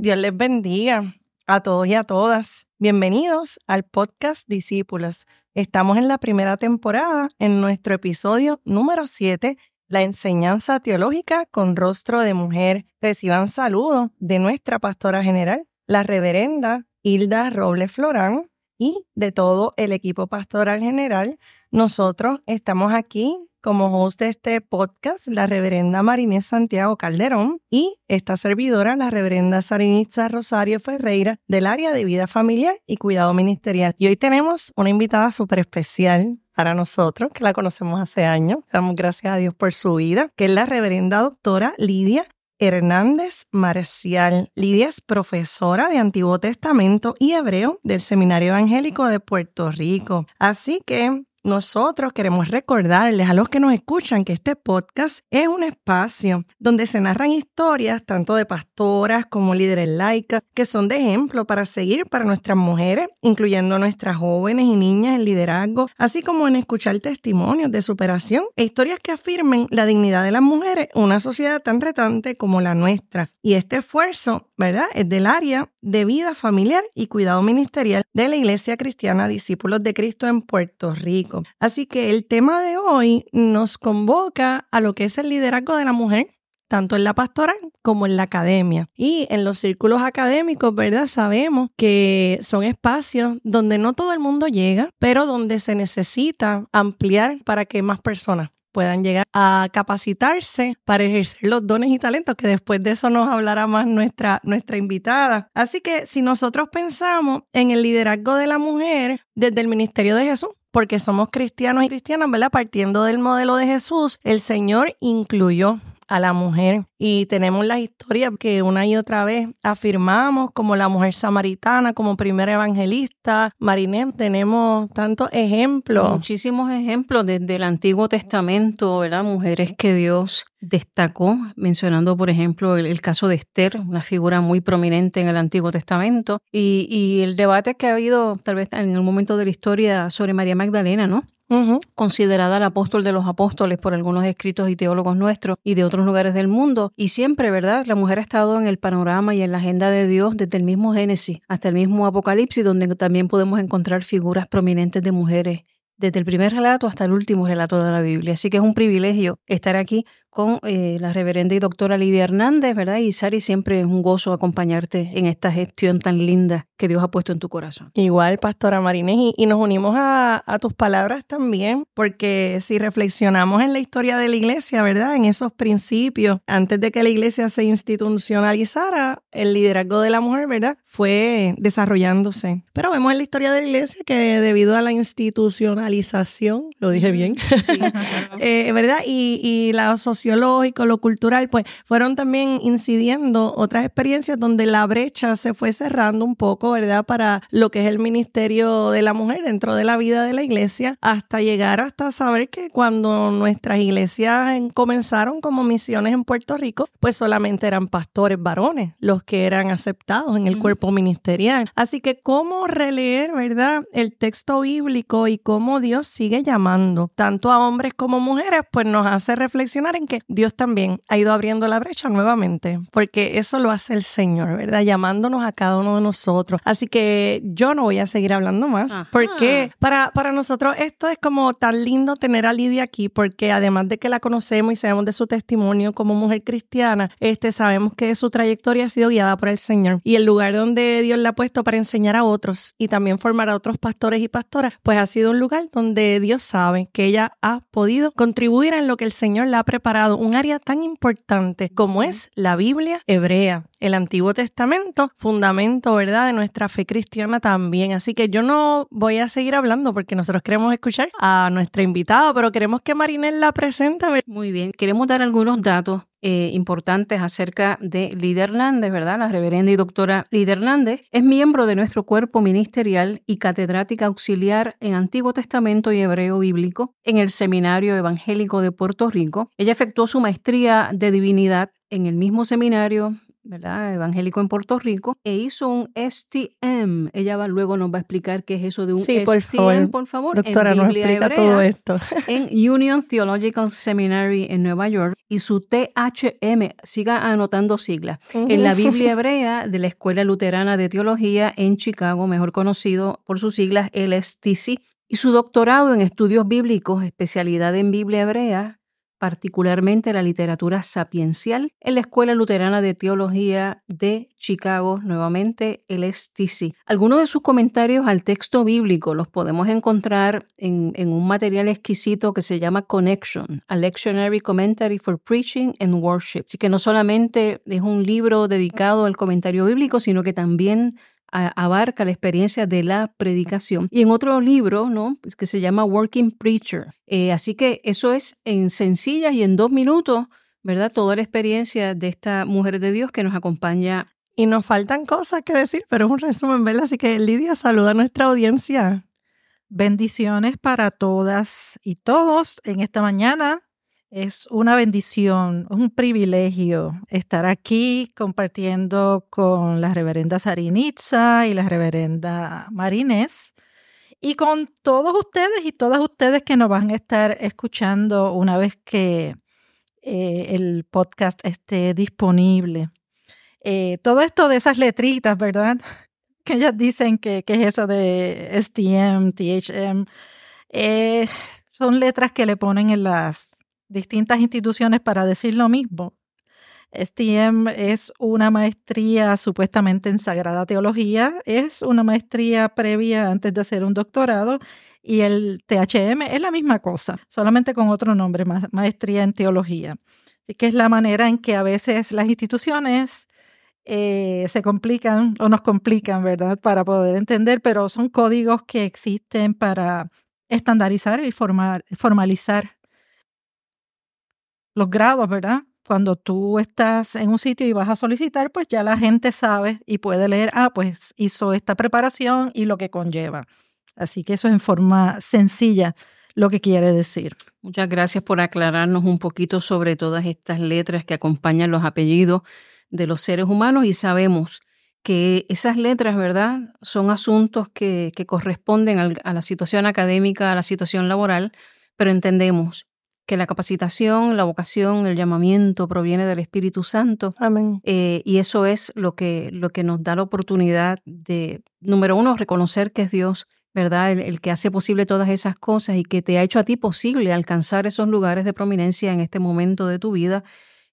Dios les bendiga a todos y a todas. Bienvenidos al podcast Discípulos. Estamos en la primera temporada, en nuestro episodio número 7, la enseñanza teológica con rostro de mujer. Reciban saludos de nuestra pastora general, la reverenda Hilda Robles Florán, y de todo el equipo pastoral general. Nosotros estamos aquí como host de este podcast, la reverenda Marinés Santiago Calderón y esta servidora, la reverenda Sarinitza Rosario Ferreira, del área de vida familiar y cuidado ministerial. Y hoy tenemos una invitada súper especial para nosotros, que la conocemos hace años. Damos gracias a Dios por su vida, que es la reverenda doctora Lidia Hernández Marcial. Lidia es profesora de Antiguo Testamento y Hebreo del Seminario Evangélico de Puerto Rico. Así que nosotros queremos recordarles a los que nos escuchan que este podcast es un espacio donde se narran historias tanto de pastoras como líderes laicas que son de ejemplo para seguir para nuestras mujeres, incluyendo nuestras jóvenes y niñas en liderazgo, así como en escuchar testimonios de superación e historias que afirmen la dignidad de las mujeres en una sociedad tan retante como la nuestra. Y este esfuerzo, ¿verdad?, es del área de vida familiar y cuidado ministerial de la Iglesia Cristiana Discípulos de Cristo en Puerto Rico. Así que el tema de hoy nos convoca a lo que es el liderazgo de la mujer tanto en la pastoral como en la academia. Y en los círculos académicos, ¿verdad? Sabemos que son espacios donde no todo el mundo llega, pero donde se necesita ampliar para que más personas puedan llegar a capacitarse para ejercer los dones y talentos, que después de eso nos hablará más nuestra, nuestra invitada. Así que si nosotros pensamos en el liderazgo de la mujer desde el ministerio de Jesús, porque somos cristianos y cristianas, ¿verdad? Partiendo del modelo de Jesús, el Señor incluyó a la mujer. Y tenemos las historias que una y otra vez afirmamos, como la mujer samaritana, como primera evangelista. Marinette, tenemos tantos ejemplos. Muchísimos ejemplos desde el Antiguo Testamento, ¿verdad? Mujeres que Dios destacó, mencionando, por ejemplo, el, caso de Esther, una figura muy prominente en el Antiguo Testamento, y, y el debate que ha habido tal vez en un momento de la historia sobre María Magdalena, ¿no? Considerada el apóstol de los apóstoles por algunos escritos y teólogos nuestros y de otros lugares del mundo. Y siempre, ¿verdad? La mujer ha estado en el panorama y en la agenda de Dios desde el mismo Génesis hasta el mismo Apocalipsis, donde también podemos encontrar figuras prominentes de mujeres desde el primer relato hasta el último relato de la Biblia. Así que es un privilegio estar aquí con eh, la reverenda y doctora Lidia Hernández, ¿verdad? Y Sari, siempre es un gozo acompañarte en esta gestión tan linda que Dios ha puesto en tu corazón. Igual, Pastora Marínez, y, nos unimos a, tus palabras también, porque si reflexionamos en la historia de la iglesia, ¿verdad? En esos principios, antes de que la iglesia se institucionalizara, el liderazgo de la mujer, ¿verdad? Fue desarrollándose. Pero vemos en la historia de la iglesia que debido a la institucionalización, lo dije bien, eh, ¿verdad? Y, y la sociológico, lo cultural, pues fueron también incidiendo otras experiencias donde la brecha se fue cerrando un poco, ¿verdad? Para lo que es el ministerio de la mujer dentro de la vida de la iglesia, hasta llegar hasta saber que cuando nuestras iglesias comenzaron como misiones en Puerto Rico, pues solamente eran pastores varones los que eran aceptados en el cuerpo ministerial. Así que cómo releer, ¿verdad? El texto bíblico y cómo Dios sigue llamando tanto a hombres como mujeres, pues nos hace reflexionar en que Dios también ha ido abriendo la brecha nuevamente, porque eso lo hace el Señor, ¿verdad? Llamándonos a cada uno de nosotros. Así que yo no voy a seguir hablando más, porque para, para nosotros esto es como tan lindo tener a Lidia aquí, porque además de que la conocemos y sabemos de su testimonio como mujer cristiana, este, sabemos que su trayectoria ha sido guiada por el Señor y el lugar donde Dios la ha puesto para enseñar a otros y también formar a otros pastores y pastoras, pues ha sido un lugar donde Dios sabe que ella ha podido contribuir en lo que el Señor la ha preparado un área tan importante como es la Biblia hebrea, el Antiguo Testamento, fundamento, ¿verdad?, de nuestra fe cristiana también. Así que yo no voy a seguir hablando porque nosotros queremos escuchar a nuestra invitada, pero queremos que Marinel la presente. Muy bien, queremos dar algunos datos eh, importantes acerca de Lidia Hernández, ¿verdad? La reverenda y doctora Lidia es miembro de nuestro cuerpo ministerial y catedrática auxiliar en Antiguo Testamento y Hebreo Bíblico en el Seminario Evangélico de Puerto Rico. Ella efectuó su maestría de divinidad en el mismo seminario ¿verdad? evangélico en Puerto Rico, e hizo un STM. Ella va, luego nos va a explicar qué es eso de un sí, por STM, favor. por favor. Doctora, en Biblia nos explica hebrea, todo esto. en Union Theological Seminary en Nueva York y su THM, siga anotando siglas, en la Biblia hebrea de la Escuela Luterana de Teología en Chicago, mejor conocido por sus siglas LSTC, y su doctorado en estudios bíblicos, especialidad en Biblia hebrea, particularmente la literatura sapiencial, en la Escuela Luterana de Teología de Chicago, nuevamente el STC. Algunos de sus comentarios al texto bíblico los podemos encontrar en, en, un material exquisito que se llama Connection, a Lectionary Commentary for Preaching and Worship. Así que no solamente es un libro dedicado al comentario bíblico, sino que también abarca la experiencia de la predicación. Y en otro libro, ¿no? que se llama Working Preacher. Eh, así que eso es en sencillas y en dos minutos, ¿verdad? Toda la experiencia de esta mujer de Dios que nos acompaña. Y nos faltan cosas que decir, pero es un resumen, ¿verdad? Así que Lidia, saluda a nuestra audiencia. Bendiciones para todas y todos en esta mañana. Es una bendición, un privilegio estar aquí compartiendo con la reverenda Sarinitza y la reverenda Marines y con todos ustedes y todas ustedes que nos van a estar escuchando una vez que eh, el podcast esté disponible. Eh, todo esto de esas letritas, ¿verdad? Que ellas dicen que, es eso de STM, THM, eh, son letras que le ponen en las distintas instituciones para decir lo mismo. STM es una maestría supuestamente en Sagrada Teología, es una maestría previa antes de hacer un doctorado y el THM es la misma cosa, solamente con otro nombre, maestría en teología. Así que es la manera en que a veces las instituciones eh, se complican o nos complican, ¿verdad? Para poder entender, pero son códigos que existen para estandarizar y formalizar los grados, ¿verdad? Cuando tú estás en un sitio y vas a solicitar, pues ya la gente sabe y puede leer, ah, pues hizo esta preparación y lo que conlleva. Así que eso es en forma sencilla lo que quiere decir. Muchas gracias por aclararnos un poquito sobre todas estas letras que acompañan los apellidos de los seres humanos y sabemos que esas letras, ¿verdad?, son asuntos que, que corresponden a la situación académica, a la situación laboral, pero entendemos que la capacitación, la vocación, el llamamiento proviene del Espíritu Santo. Amén. Eh, y eso es lo que, lo que nos da la oportunidad de, número uno, reconocer que es Dios, ¿verdad? El, que hace posible todas esas cosas y que te ha hecho a ti posible alcanzar esos lugares de prominencia en este momento de tu vida,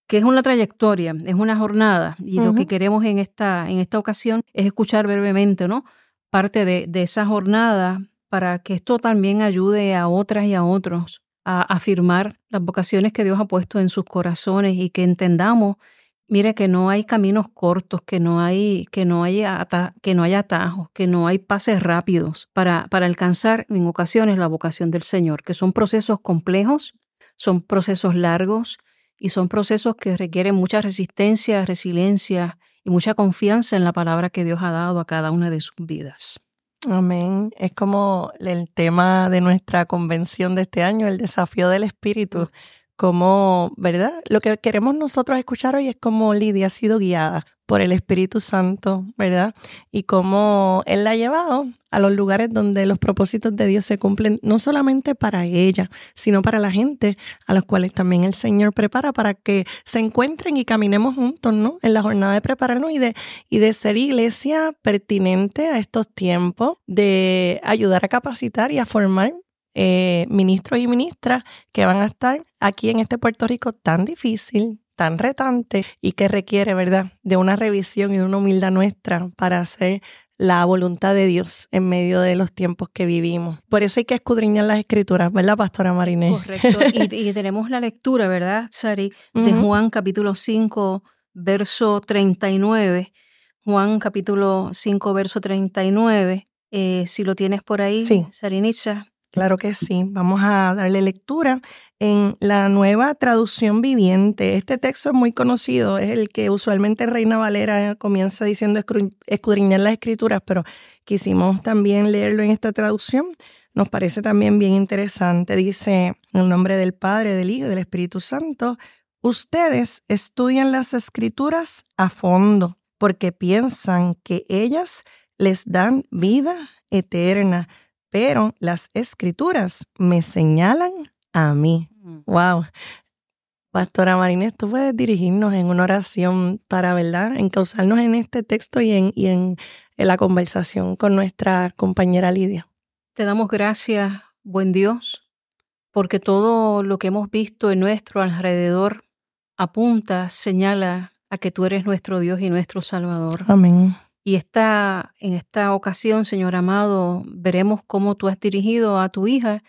que es una trayectoria, es una jornada. Y lo que queremos en esta, en esta ocasión es escuchar brevemente, ¿no? Parte de, de esa jornada para que esto también ayude a otras y a otros a afirmar las vocaciones que Dios ha puesto en sus corazones y que entendamos, mire, que no hay caminos cortos, que no hay, que no hay, que no hay atajos, que no hay pases rápidos para, para alcanzar en ocasiones la vocación del Señor, que son procesos complejos, son procesos largos y son procesos que requieren mucha resistencia, resiliencia y mucha confianza en la palabra que Dios ha dado a cada una de sus vidas. Amén. Es como el tema de nuestra convención de este año, el desafío del espíritu. Como, ¿verdad? Lo que queremos nosotros escuchar hoy es cómo Lidia ha sido guiada por el Espíritu Santo, ¿verdad? Y cómo Él la ha llevado a los lugares donde los propósitos de Dios se cumplen, no solamente para ella, sino para la gente a los cuales también el Señor prepara para que se encuentren y caminemos juntos, ¿no? En la jornada de prepararnos y de, y de ser iglesia pertinente a estos tiempos, de ayudar a capacitar y a formar eh, ministros y ministras que van a estar aquí en este Puerto Rico tan difícil, tan retante y que requiere, ¿verdad?, de una revisión y de una humildad nuestra para hacer la voluntad de Dios en medio de los tiempos que vivimos. Por eso hay que escudriñar las escrituras, ¿verdad, Pastora Marinés? Correcto. Y, tenemos la lectura, ¿verdad, Sari? De Juan capítulo 5, verso 39. Juan capítulo 5, verso 39. Eh, si lo tienes por ahí, sí. Sarinitza. Claro que sí. Vamos a darle lectura en la nueva traducción viviente. Este texto es muy conocido, es el que usualmente Reina Valera comienza diciendo escudriñar las escrituras, pero quisimos también leerlo en esta traducción. Nos parece también bien interesante. Dice, en el nombre del Padre, del Hijo y del Espíritu Santo, Ustedes estudian las escrituras a fondo porque piensan que ellas les dan vida eterna, pero las escrituras me señalan a mí. Wow. Mm. Pastora Marinés, tú puedes dirigirnos en una oración para, ¿verdad?, encauzarnos en este texto y en, y en la conversación con nuestra compañera Lidia. Te damos gracias, buen Dios, porque todo lo que hemos visto en nuestro alrededor apunta, señala a que tú eres nuestro Dios y nuestro Salvador. Amén. Y esta, en esta ocasión, Señor amado, veremos cómo tú has dirigido a tu hija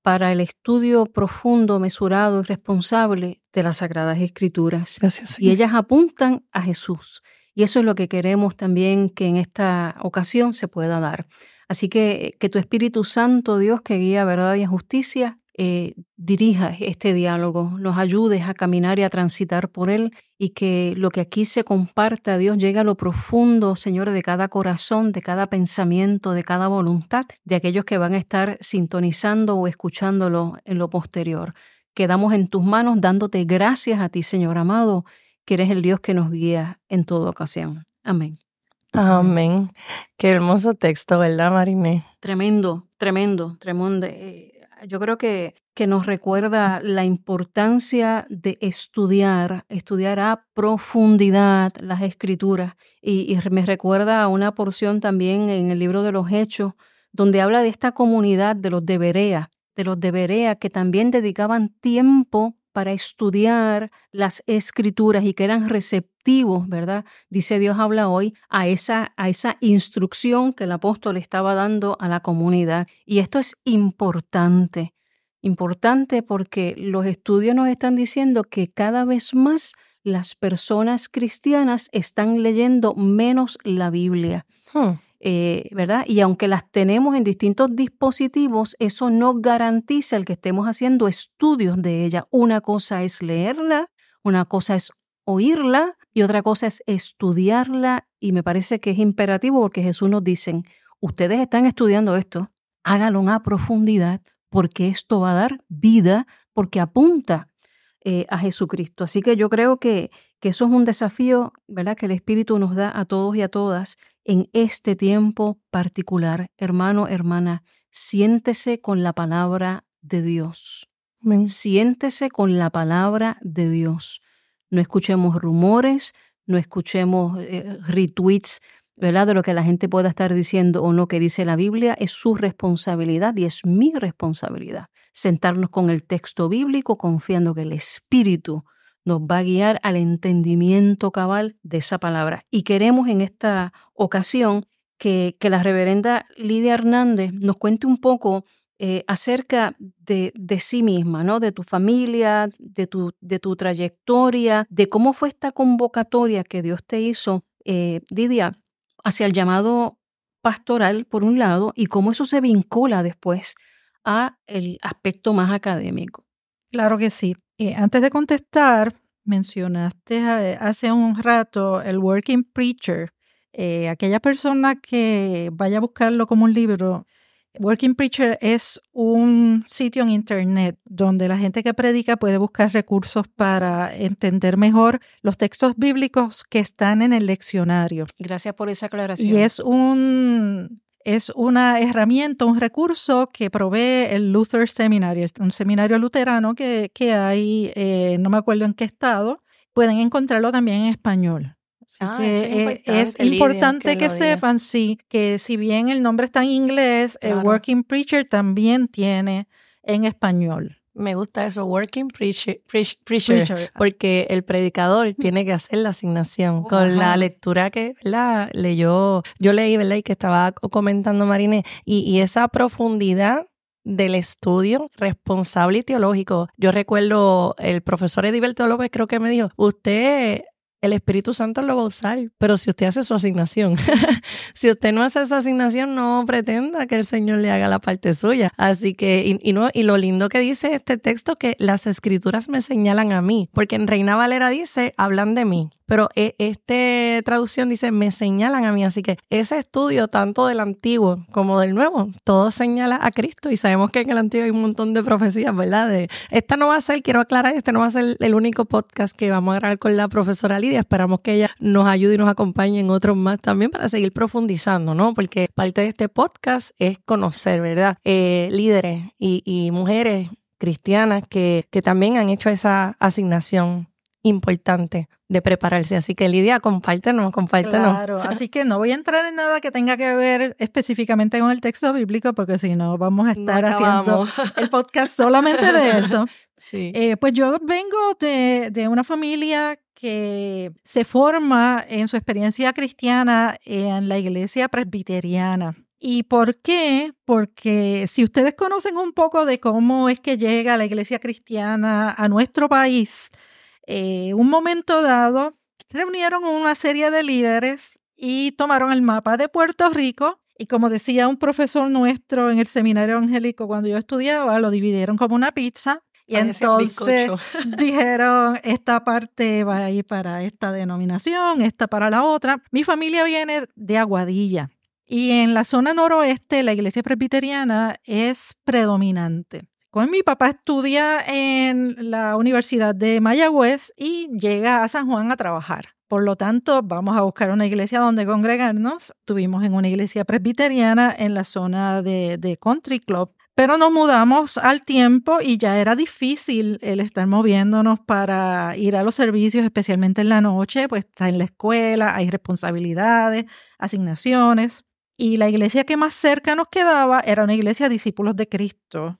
para el estudio profundo, mesurado y responsable de las Sagradas Escrituras. Gracias, y ellas apuntan a Jesús. Y eso es lo que queremos también que en esta ocasión se pueda dar. Así que que tu Espíritu Santo, Dios, que guía verdad y justicia, eh, dirija este diálogo, nos ayudes a caminar y a transitar por él y que lo que aquí se comparta, Dios, llegue a lo profundo, Señor, de cada corazón, de cada pensamiento, de cada voluntad, de aquellos que van a estar sintonizando o escuchándolo en lo posterior. Quedamos en tus manos dándote gracias a ti, Señor amado, que eres el Dios que nos guía en toda ocasión. Amén. Amén. Qué hermoso texto, ¿verdad, Mariné? Tremendo, tremendo, tremendo. Eh, yo creo que, que nos recuerda la importancia de estudiar, estudiar a profundidad las escrituras. Y, me recuerda a una porción también en el libro de los Hechos, donde habla de esta comunidad de los de Berea, de los de Berea que también dedicaban tiempo para estudiar las escrituras y que eran receptivos, ¿verdad? Dice Dios habla hoy a esa, a esa instrucción que el apóstol estaba dando a la comunidad. Y esto es importante, importante porque los estudios nos están diciendo que cada vez más las personas cristianas están leyendo menos la Biblia. Hmm. Eh, ¿verdad? Y aunque las tenemos en distintos dispositivos, eso no garantiza el que estemos haciendo estudios de ella. Una cosa es leerla, una cosa es oírla y otra cosa es estudiarla. Y me parece que es imperativo porque Jesús nos dice, ustedes están estudiando esto, háganlo a profundidad porque esto va a dar vida, porque apunta eh, a Jesucristo. Así que yo creo que, que eso es un desafío, ¿verdad? Que el Espíritu nos da a todos y a todas en este tiempo particular. Hermano, hermana, siéntese con la palabra de Dios. Siéntese con la palabra de Dios. No escuchemos rumores, no escuchemos eh, retweets ¿verdad? De lo que la gente pueda estar diciendo o no que dice la Biblia, es su responsabilidad y es mi responsabilidad. Sentarnos con el texto bíblico confiando que el Espíritu nos va a guiar al entendimiento cabal de esa palabra. Y queremos en esta ocasión que, que la reverenda Lidia Hernández nos cuente un poco eh, acerca de, de, sí misma, ¿no? de tu familia, de tu, de tu trayectoria, de cómo fue esta convocatoria que Dios te hizo. Eh, Lidia, hacia el llamado pastoral, por un lado, y cómo eso se vincula después a el aspecto más académico. Claro que sí. Eh, antes de contestar, mencionaste eh, hace un rato el Working Preacher. Eh, aquella persona que vaya a buscarlo como un libro, Working Preacher es un sitio en Internet donde la gente que predica puede buscar recursos para entender mejor los textos bíblicos que están en el leccionario. Gracias por esa aclaración. Y es un es una herramienta, un recurso que provee el Luther Seminary, un seminario luterano que, que hay, eh, no me acuerdo en qué estado. Pueden encontrarlo también en español. Ah, eh, es importante, que, sepan, sí, que si bien el nombre está en inglés, el Working Preacher también tiene en español. Me gusta eso, Working Preacher, preacher, porque el predicador tiene que hacer la asignación oh, con la lectura que la leyó, yo leí, ¿verdad? Y que estaba comentando Marine, y, y esa profundidad del estudio responsable y teológico. Yo recuerdo el profesor Ediberto López creo que me dijo, usted el Espíritu Santo lo va a usar, pero si usted hace su asignación, si usted no hace esa asignación, no pretenda que el Señor le haga la parte suya. Así que, y, no, y lo lindo que dice este texto, que las escrituras me señalan a mí, porque en Reina Valera dice, hablan de mí pero e, esta traducción dice, me señalan a mí. Así que ese estudio, tanto del antiguo como del nuevo, todo señala a Cristo y sabemos que en el antiguo hay un montón de profecías, ¿verdad? De, esta no va a ser, quiero aclarar, este no va a ser el único podcast que vamos a grabar con la profesora Lidia. Esperamos que ella nos ayude y nos acompañe en otros más también para seguir profundizando, ¿no? Porque parte de este podcast es conocer, ¿verdad? Eh, líderes y, y mujeres cristianas que, que también han hecho esa asignación importante de prepararse. Así que Lidia, compártenos, compártenos. Claro, así que no voy a entrar en nada que tenga que ver específicamente con el texto bíblico, porque si no vamos a estar haciendo el podcast solamente de eso. Sí. Eh, pues yo vengo de, de una familia que se forma en su experiencia cristiana en la iglesia presbiteriana. ¿Y por qué? Porque si ustedes conocen un poco de cómo es que llega la iglesia cristiana a nuestro país, eh, un momento dado, se reunieron una serie de líderes y tomaron el mapa de Puerto Rico y como decía un profesor nuestro en el seminario evangélico cuando yo estudiaba, lo dividieron como una pizza y entonces dijeron, esta parte va a ir para esta denominación, esta para la otra. Mi familia viene de Aguadilla y en la zona noroeste la iglesia presbiteriana es predominante. Con mi papá estudia en la Universidad de Mayagüez y llega a San Juan a trabajar. Por lo tanto, vamos a buscar una iglesia donde congregarnos. Tuvimos en una iglesia presbiteriana en la zona de, Country Club, pero nos mudamos al tiempo y ya era difícil el estar moviéndonos para ir a los servicios, especialmente en la noche, pues está en la escuela, hay responsabilidades, asignaciones. Y la iglesia que más cerca nos quedaba era una iglesia de discípulos de Cristo,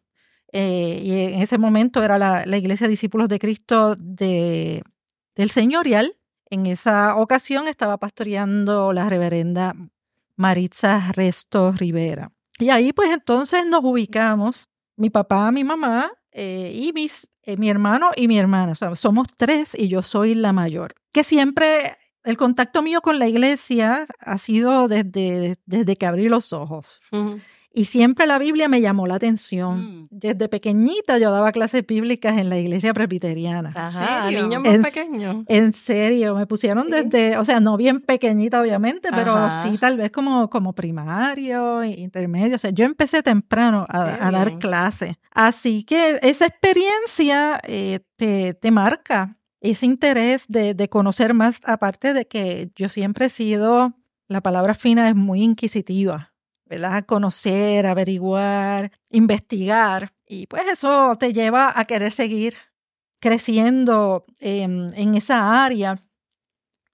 eh, y en ese momento era la, Iglesia Discípulos de Cristo de, del Señorial. En esa ocasión estaba pastoreando la reverenda Maritza Resto Rivera. Y ahí pues entonces nos ubicamos, mi papá, mi mamá eh, y mis, eh, mi hermano y mi hermana. O sea, somos tres y yo soy la mayor. Que siempre el contacto mío con la iglesia ha sido desde, desde que abrí los ojos. Y siempre la Biblia me llamó la atención. Mm. Desde pequeñita yo daba clases bíblicas en la iglesia presbiteriana. Ajá, niños más pequeños. En serio, me pusieron desde, o sea, no bien pequeñita obviamente, pero sí tal vez como, como primario, intermedio. O sea, yo empecé temprano a, dar clases. Así que esa experiencia eh, te, te marca ese interés de, de conocer más, aparte de que yo siempre he sido, la palabra fina es muy inquisitiva. ¿Verdad? Conocer, averiguar, investigar. Y pues eso te lleva a querer seguir creciendo en, esa área.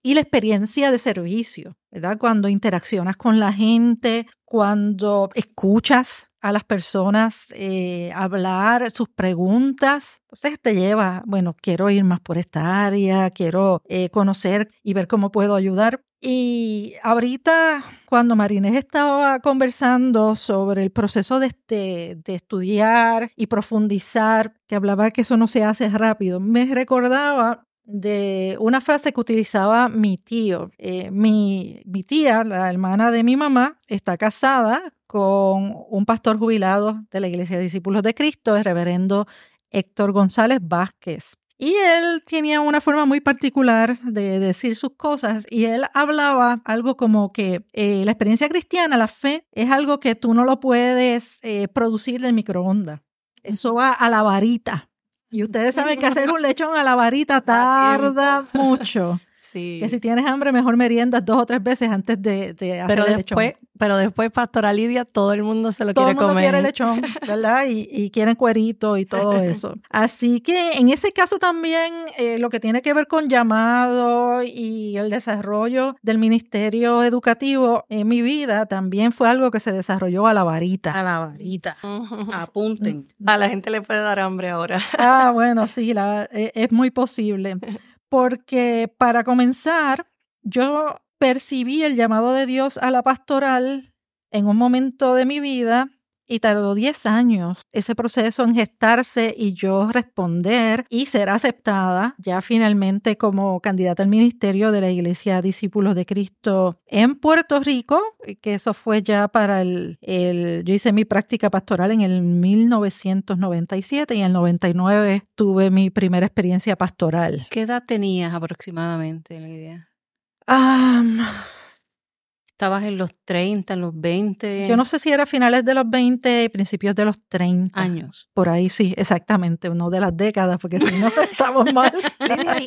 Y la experiencia de servicio, ¿verdad? Cuando interaccionas con la gente, cuando escuchas a las personas eh, hablar sus preguntas, entonces te lleva, bueno, quiero ir más por esta área, quiero eh, conocer y ver cómo puedo ayudar. Y ahorita, cuando Marinés estaba conversando sobre el proceso de, este, de estudiar y profundizar, que hablaba que eso no se hace rápido, me recordaba de una frase que utilizaba mi tío. Eh, mi, mi tía, la hermana de mi mamá, está casada con un pastor jubilado de la Iglesia de Discípulos de Cristo, el reverendo Héctor González Vázquez. Y él tenía una forma muy particular de decir sus cosas y él hablaba algo como que eh, la experiencia cristiana, la fe, es algo que tú no lo puedes eh, producir en microondas. Eso va a la varita. Y ustedes saben que hacer un lechón a la varita tarda mucho. Que si tienes hambre, mejor meriendas dos o tres veces antes de, de hacer pero el después, lechón. Pero después, Pastora Lidia, todo el mundo se lo todo quiere comer. Todo el mundo quiere lechón, ¿verdad? Y, y, quieren cuerito y todo eso. Así que en ese caso también eh, lo que tiene que ver con llamado y el desarrollo del ministerio educativo en mi vida también fue algo que se desarrolló a la varita. A la varita. Apunten. A la gente le puede dar hambre ahora. Ah, bueno, sí, la, e, es muy posible porque para comenzar, yo percibí el llamado de Dios a la pastoral en un momento de mi vida y tardó 10 años ese proceso en gestarse y yo responder y ser aceptada ya finalmente como candidata al ministerio de la Iglesia Discípulos de Cristo en Puerto Rico, que eso fue ya para el, el yo hice mi práctica pastoral en el 1997 y en el 99 tuve mi primera experiencia pastoral. ¿Qué edad tenías aproximadamente, Lidia? Um, ¿Estabas en los 30, en los 20? Yo no sé si era finales de los 20 y principios de los 30. Años. Por ahí sí, exactamente, no de las décadas, porque si no estamos mal.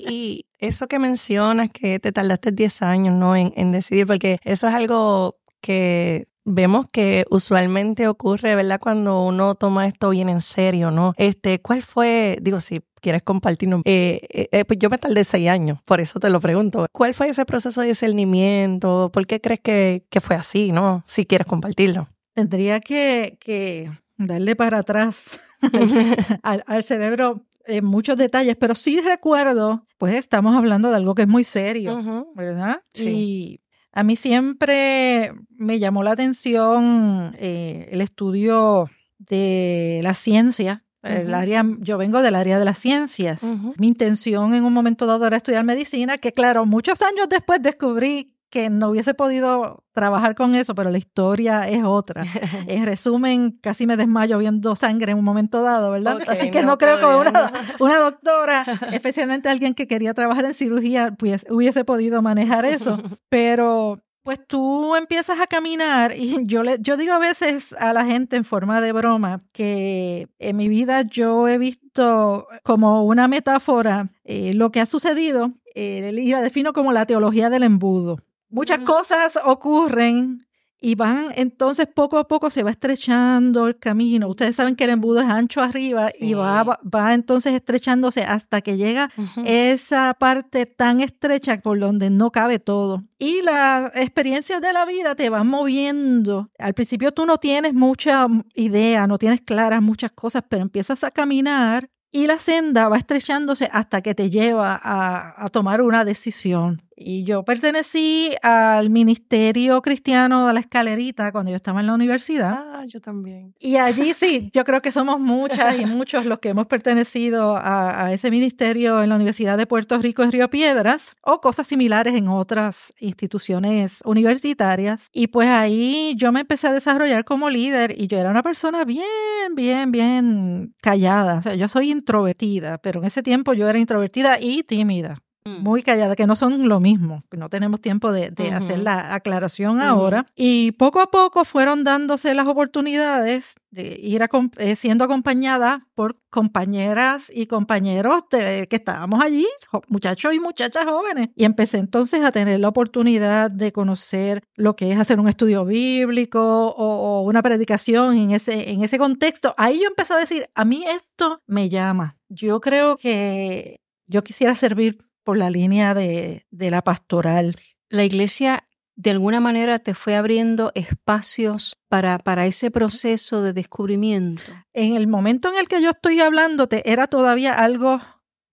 Y eso que mencionas, que te tardaste 10 años ¿no? en, en decidir, porque eso es algo que vemos que usualmente ocurre, ¿verdad? Cuando uno toma esto bien en serio, ¿no? Este, ¿cuál fue, digo, si quieres compartirnos, eh, eh, eh, pues yo me tardé seis años, por eso te lo pregunto. ¿Cuál fue ese proceso de discernimiento? ¿Por qué crees que, que fue así, no? Si quieres compartirlo. Tendría que, que darle para atrás al, al cerebro en muchos detalles, pero sí recuerdo, pues estamos hablando de algo que es muy serio, Ujú. ¿verdad? Sí. A mí siempre me llamó la atención eh, el estudio de la ciencia. El Ujú. área, yo vengo del área de las ciencias. Mi intención en un momento dado era estudiar medicina, que claro, muchos años después descubrí que no hubiese podido trabajar con eso, pero la historia es otra. En resumen, casi me desmayo viendo sangre en un momento dado, ¿verdad? Así que no, creo que una, una doctora, especialmente alguien que quería trabajar en cirugía, pues hubiese podido manejar eso. Pero pues tú empiezas a caminar y yo le yo digo a veces a la gente en forma de broma que en mi vida yo he visto como una metáfora eh, lo que ha sucedido eh, y la defino como la teología del embudo. Muchas cosas ocurren y van entonces poco a poco se va estrechando el camino. Ustedes saben que el embudo es ancho arriba y Sí. va, va, va entonces estrechándose hasta que llega esa parte tan estrecha por donde no cabe todo. Y las experiencias de la vida te van moviendo. Al principio tú no tienes mucha idea, no tienes claras muchas cosas, pero empiezas a caminar y la senda va estrechándose hasta que te lleva a, a tomar una decisión. Y yo pertenecí al Ministerio Cristiano de la Escalerita cuando yo estaba en la universidad. Ah, yo también. Y allí sí, yo creo que somos muchas y muchos los que hemos pertenecido a, a ese ministerio en la Universidad de Puerto Rico en Río Piedras o cosas similares en otras instituciones universitarias. Y pues ahí yo me empecé a desarrollar como líder y yo era una persona bien, bien, bien callada. O sea, yo soy introvertida, pero en ese tiempo yo era introvertida y tímida muy callada, que no son lo mismo. No tenemos tiempo de, de Ujú. hacer la aclaración Ujú. ahora. Y poco a poco fueron dándose las oportunidades de ir acom- eh, siendo acompañada por compañeras y compañeros de- que estábamos allí, muchachos y muchachas jóvenes. Y empecé entonces a tener la oportunidad de conocer lo que es hacer un estudio bíblico o, o una predicación en ese, en ese contexto. Ahí yo empecé a decir, a mí esto me llama. Yo creo que yo quisiera servir por la línea de, de la pastoral. La iglesia de alguna manera te fue abriendo espacios para, para ese proceso de descubrimiento. En el momento en el que yo estoy hablándote, era todavía algo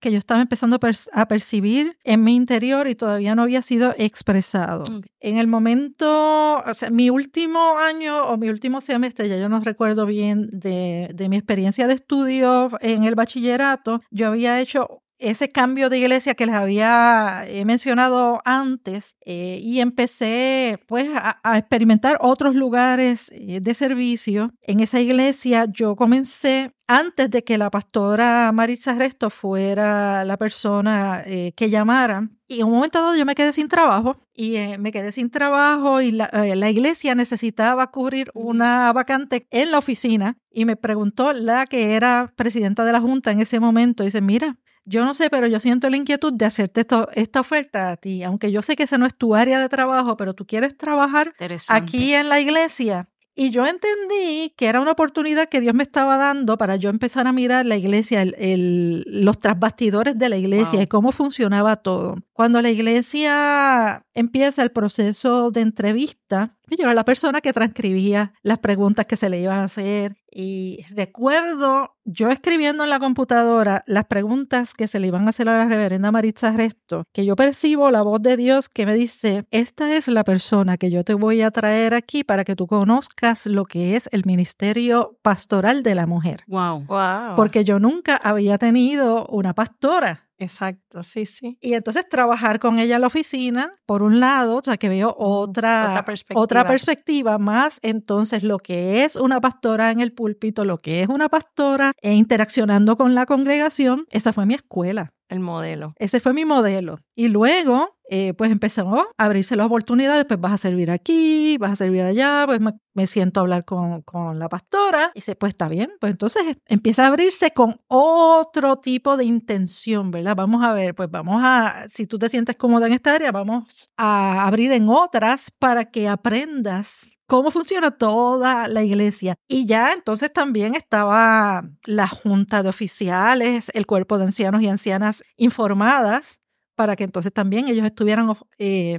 que yo estaba empezando a, per- a percibir en mi interior y todavía no había sido expresado. En el momento, o sea, mi último año o mi último semestre, ya yo no recuerdo bien de, de mi experiencia de estudio en el bachillerato, yo había hecho ese cambio de iglesia que les había eh, mencionado antes eh, y empecé pues a, experimentar otros lugares eh, de servicio. En esa iglesia yo comencé antes de que la pastora Maritza Resto fuera la persona que llamara. Y en un momento dado yo me quedé sin trabajo y me quedé sin trabajo y la, la iglesia necesitaba cubrir una vacante en la oficina y me preguntó la que era presidenta de la junta en ese momento, dice, mira, yo no sé, pero yo siento la inquietud de hacerte esto, esta oferta a ti, aunque yo sé que ese no es tu área de trabajo, pero tú quieres trabajar aquí en la iglesia. Y yo entendí que era una oportunidad que Dios me estaba dando para yo empezar a mirar la iglesia, el- el- los trasbastidores de la iglesia Wow. y cómo funcionaba todo. Cuando la iglesia empieza el proceso de entrevista, Yo era la persona que transcribía las preguntas que se le iban a hacer. Y recuerdo yo escribiendo en la computadora las preguntas que se le iban a hacer a la reverenda Maritza Resto, que yo percibo la voz de Dios que me dice, esta es la persona que yo te voy a traer aquí para que tú conozcas lo que es el ministerio pastoral de la mujer. Wow. Wow. Porque yo nunca había tenido una pastora. Exacto, sí, sí. Y entonces trabajar con ella en la oficina, por un lado, o sea, que veo otra, Otra perspectiva. otra perspectiva más, entonces lo que es una pastora en el púlpito, lo que es una pastora e interaccionando con la congregación, esa fue mi escuela. El modelo. Ese fue mi modelo. Y luego, eh, pues empezó a abrirse las oportunidades, pues vas a servir aquí, vas a servir allá, pues me, me siento a hablar con, con, la pastora. Y dice, pues está bien. Pues entonces empieza a abrirse con otro tipo de intención, ¿verdad? Vamos a ver, pues vamos a, si tú te sientes cómoda en esta área, vamos a abrir en otras para que aprendas cómo funciona toda la iglesia. Y ya entonces también estaba la junta de oficiales, el cuerpo de ancianos y ancianas informadas para que entonces también ellos estuvieran eh,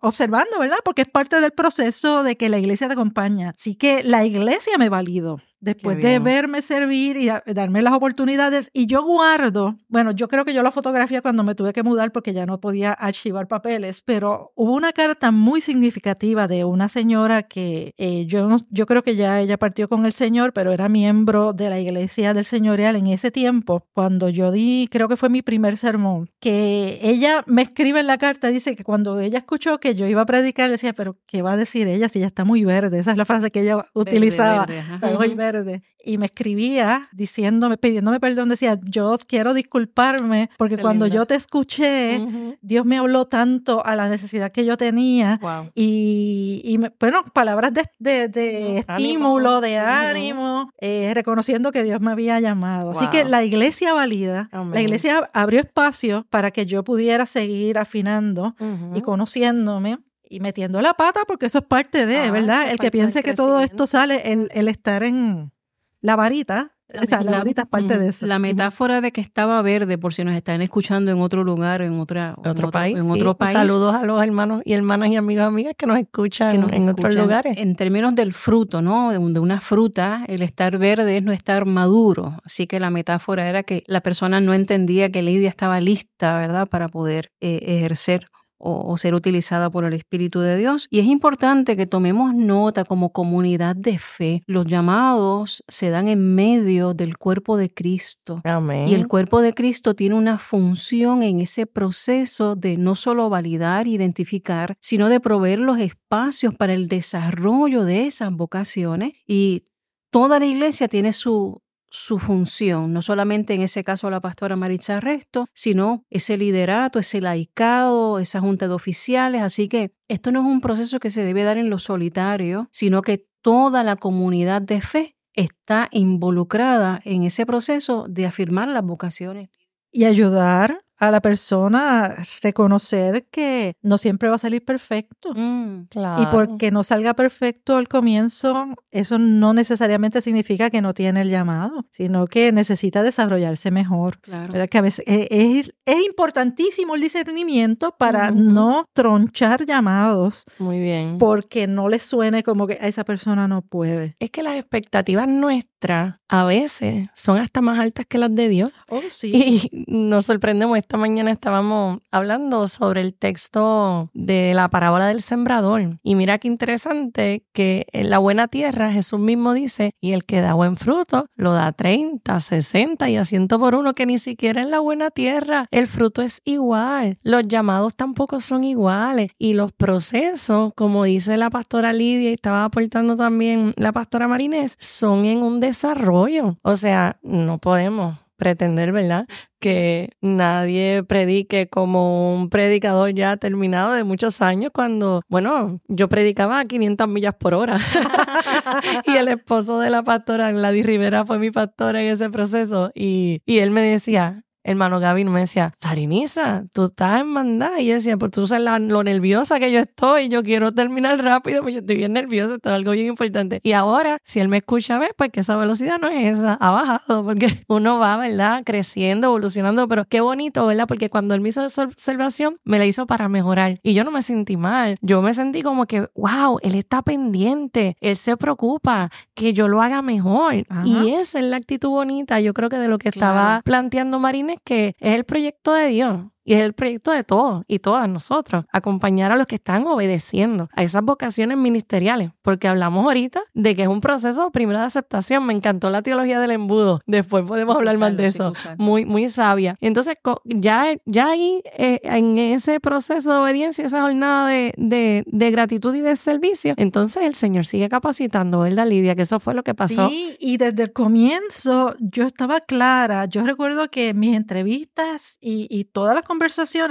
observando, ¿verdad? Porque es parte del proceso de que la iglesia te acompaña. Así que la iglesia me validó después de verme servir y darme las oportunidades. Y yo guardo, bueno, yo creo que yo la fotografía cuando me tuve que mudar porque ya no podía archivar papeles, pero hubo una carta muy significativa de una señora que eh, yo, no, yo creo que ya ella partió con el Señor, pero era miembro de la iglesia del Señorial en ese tiempo, cuando yo di, creo que fue mi primer sermón, que ella me escribe en la carta, dice que cuando ella escuchó que yo iba a predicar, decía, pero ¿qué va a decir ella si ella está muy verde? Esa es la frase que ella utilizaba. Verde, verde, verde y me escribía diciéndome, pidiéndome perdón, decía, yo quiero disculparme porque Qué cuando linda. yo te escuché, Uh -huh. Dios me habló tanto a la necesidad que yo tenía Wow. y, y me- bueno, palabras de, de- de Ánimo. estímulo, de ánimo, eh, reconociendo que Dios me había llamado. Así que Wow. la iglesia valida, la iglesia abrió espacio para que yo pudiera seguir afinando Ujú. y conociéndome y metiendo la pata, porque eso es parte de, Ah, ¿verdad? El que piense que todo esto sale, el, el estar en la varita, o sea, la, la- varita es parte de eso. La metáfora de que estaba verde, por si nos están escuchando en otro lugar, en otra, En otro país. en sí. otro país. Saludos a los hermanos y hermanas y amigos amigas que nos escuchan que nos en otros lugares. En términos del fruto, ¿no? De una fruta, el estar verde es no estar maduro. Así que la metáfora era que la persona no entendía que Lidia estaba lista, ¿verdad?, para poder eh, ejercer o, o ser utilizada por el Espíritu de Dios. Y es importante que tomemos nota como comunidad de fe. Los llamados se dan en medio del cuerpo de Cristo. Amén. Y el cuerpo de Cristo tiene una función en ese proceso de no solo validar, identificar, sino de proveer los espacios para el desarrollo de esas vocaciones. Y toda la iglesia tiene su, su función, no solamente en ese caso la pastora Maritza Resto, sino ese liderato, ese laicado, esa junta de oficiales. Así que esto no es un proceso que se debe dar en lo solitario, sino que toda la comunidad de fe está involucrada en ese proceso de afirmar las vocaciones. Y ayudar a la persona reconocer que no siempre va a salir perfecto. Mm, Claro. Y porque no salga perfecto al comienzo, eso no necesariamente significa que no tiene el llamado, sino que necesita desarrollarse mejor. claro. Que a veces es, es- importantísimo el discernimiento para no tronchar llamados Muy bien. porque no le suene como que a esa persona no puede. Es que las expectativas nuestras a veces son hasta más altas que las de Dios. Oh, sí. Y nos sorprendemos. Esta mañana estábamos hablando sobre el texto de la parábola del sembrador. Y mira qué interesante que en la buena tierra Jesús mismo dice, y el que da buen fruto lo da 30, 60 y a ciento por uno, que ni siquiera en la buena tierra el fruto es igual. Los llamados tampoco son iguales. Y los procesos, como dice la pastora Lidia y estaba aportando también la pastora Marinés, son en un desarrollo. O sea, no podemos pretender, ¿verdad? Que nadie predique como un predicador ya terminado de muchos años cuando, bueno, yo predicaba a 500 millas por hora. y el esposo de la pastora, Gladys Rivera, fue mi pastora en ese proceso y, y él me decía, hermano Gavin me decía, Sarinisa, tú estás en mandada. Y yo decía, pues tú sabes lo nerviosa que yo estoy, yo quiero terminar rápido, pues yo estoy bien nerviosa, esto es algo bien importante. Y ahora, si él me escucha, ve, pues que esa velocidad no es esa, ha bajado, porque uno va, ¿verdad? Creciendo, evolucionando, pero qué bonito, ¿verdad? Porque cuando él me hizo esa observación, me la hizo para mejorar. Y yo no me sentí mal, yo me sentí como que, wow, él está pendiente, él se preocupa que yo lo haga mejor. Y esa es la actitud bonita, yo creo que de lo que estaba planteando Marines, que es el proyecto de Dios. Y es el proyecto de todos y todas nosotros, acompañar a los que están obedeciendo a esas vocaciones ministeriales, porque hablamos ahorita de que es un proceso primero de aceptación. Me encantó la teología del embudo, después podemos hablar más de eso, muy, muy sabia. Entonces, ya, ya ahí, eh, en ese proceso de obediencia, esa jornada de, de, de, gratitud y de servicio, entonces el Señor sigue capacitando, ¿verdad, Lidia? Que eso fue lo que pasó. Sí, y desde el comienzo yo estaba clara, yo recuerdo que mis entrevistas y, y todas las conversaciones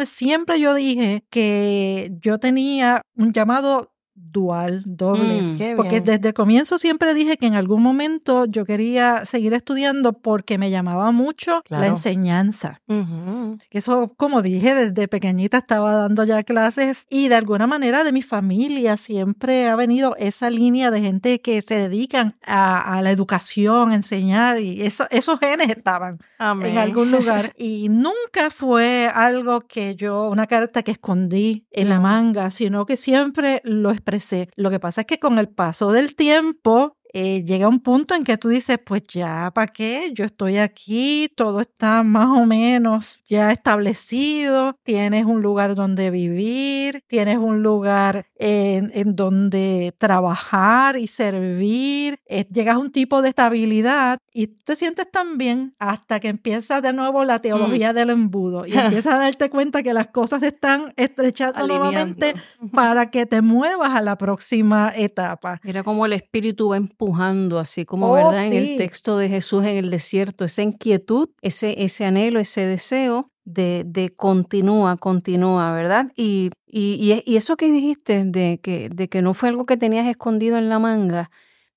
siempre yo dije que yo tenía un llamado dual, doble. Mm. porque desde el comienzo siempre dije que en algún momento yo quería seguir estudiando porque me llamaba mucho la enseñanza. que eso, como dije, desde pequeñita estaba dando ya clases y de alguna manera de mi familia siempre ha venido esa línea de gente que se dedican a, la educación, a enseñar y esos genes estaban en algún lugar y nunca fue algo que yo, una carta que escondí en la manga, sino que siempre lo lo que pasa es que con el paso del tiempo eh, llega un punto en que tú dices, pues ya, ¿para qué? Yo estoy aquí, todo está más o menos ya establecido, tienes un lugar donde vivir, tienes un lugar en, donde trabajar y servir, eh, llegas a un tipo de estabilidad y te sientes tan bien hasta que empiezas de nuevo la teología mm. del embudo y empiezas a darte cuenta que las cosas están estrechando nuevamente para que te muevas a la próxima etapa. Era como el espíritu va empujando, así como, oh, ¿verdad? En el texto de Jesús en el desierto, esa inquietud, ese, ese anhelo, ese deseo de, de continúa, continúa, ¿verdad? Y, y, y, eso que dijiste de que, de que no fue algo que tenías escondido en la manga,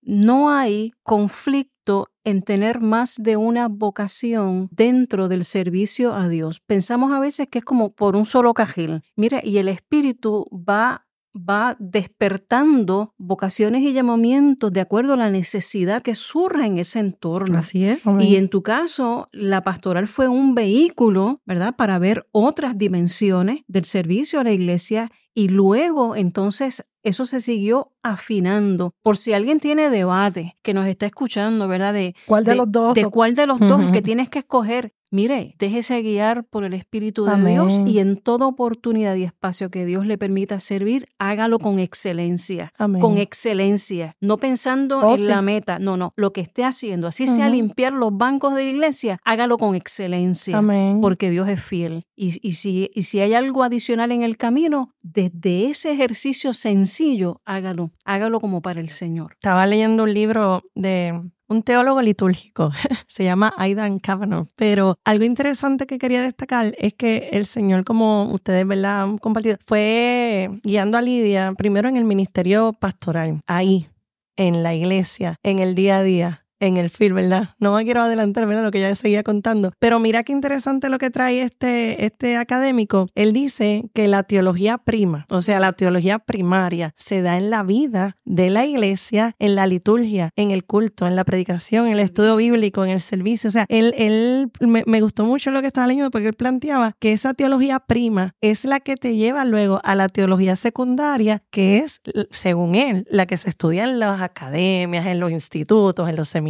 no hay conflicto en tener más de una vocación dentro del servicio a Dios. Pensamos a veces que es como por un solo cajil. Mira, y el Espíritu va va despertando vocaciones y llamamientos de acuerdo a la necesidad que surja en ese entorno. Así es. Y en tu caso, la pastoral fue un vehículo, ¿verdad?, para ver otras dimensiones del servicio a la iglesia y luego entonces eso se siguió afinando. Por si alguien tiene debate que nos está escuchando, ¿verdad? De cuál de, los dos. De cuál de los dos que tienes que escoger. Mire, déjese guiar por el Espíritu de Dios y en toda oportunidad y espacio que Dios le permita servir, hágalo con excelencia. Con excelencia. No pensando oh, en la meta. No, no. Lo que esté haciendo, así sea limpiar los bancos de la iglesia, hágalo con excelencia. Porque Dios es fiel. Y, si, y si hay algo adicional en el camino, desde ese ejercicio sencillo, hágalo. Hágalo como para el Señor. Estaba leyendo un libro de un teólogo litúrgico, se llama Aidan Kavanaugh, pero algo interesante que quería destacar es que el Señor, como ustedes ¿verdad? han compartido, fue guiando a Lidia primero en el ministerio pastoral, ahí, en la iglesia, en el día a día, en el film, ¿verdad? No me quiero adelantar, ¿verdad? Lo que ya seguía contando. Pero mira qué interesante lo que trae este, este académico. Él dice que la teología prima, o sea, la teología primaria, se da en la vida de la iglesia, en la liturgia, en el culto, en la predicación, en el estudio bíblico, en el servicio. O sea, él, él me, me gustó mucho lo que estaba leyendo porque él planteaba que esa teología prima es la que te lleva luego a la teología secundaria, que es, según él, la que se estudia en las academias, en los institutos, en los seminarios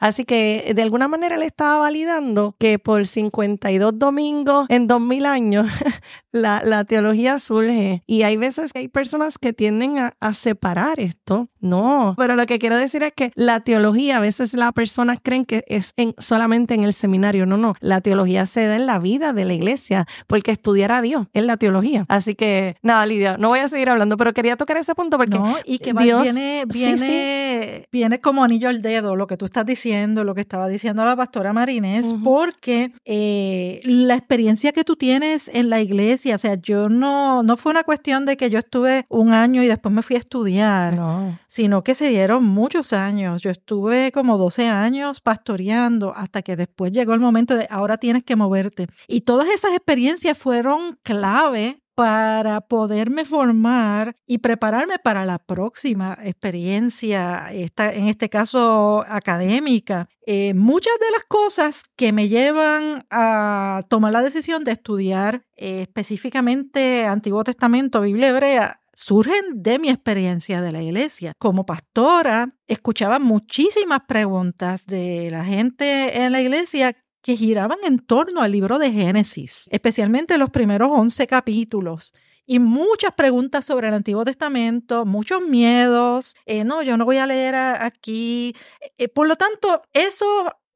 Así que de alguna manera le estaba validando que por 52 domingos en 2000 años la, teología surge. Y hay veces que hay personas que tienden a, separar esto. No, pero lo que quiero decir es que la teología, a veces las personas creen que es en, solamente en el seminario. No, no, la teología se da en la vida de la iglesia, porque estudiar a Dios es la teología. Así que, nada, Lidia, no voy a seguir hablando, pero quería tocar ese punto porque no, y que Dios viene, viene que viene como anillo al dedo lo que tú estás diciendo, lo que estaba diciendo la pastora Marinés, porque eh, la experiencia que tú tienes en la iglesia, o sea, yo no, no fue una cuestión de que yo estuve un año y después me fui a estudiar, sino que se dieron muchos años. Yo estuve como 12 años pastoreando hasta que después llegó el momento de ahora tienes que moverte. Y todas esas experiencias fueron clave para poderme formar y prepararme para la próxima experiencia, esta, en este caso académica. Eh, muchas de las cosas que me llevan a tomar la decisión de estudiar eh, específicamente Antiguo Testamento, Biblia hebrea, surgen de mi experiencia de la iglesia. Como pastora, escuchaba muchísimas preguntas de la gente en la iglesia que giraban en torno al libro de Génesis, especialmente los primeros 11 capítulos. Y muchas preguntas sobre el Antiguo Testamento, muchos miedos. Eh, no, yo no voy a leer aquí. Eh, por lo tanto, eso,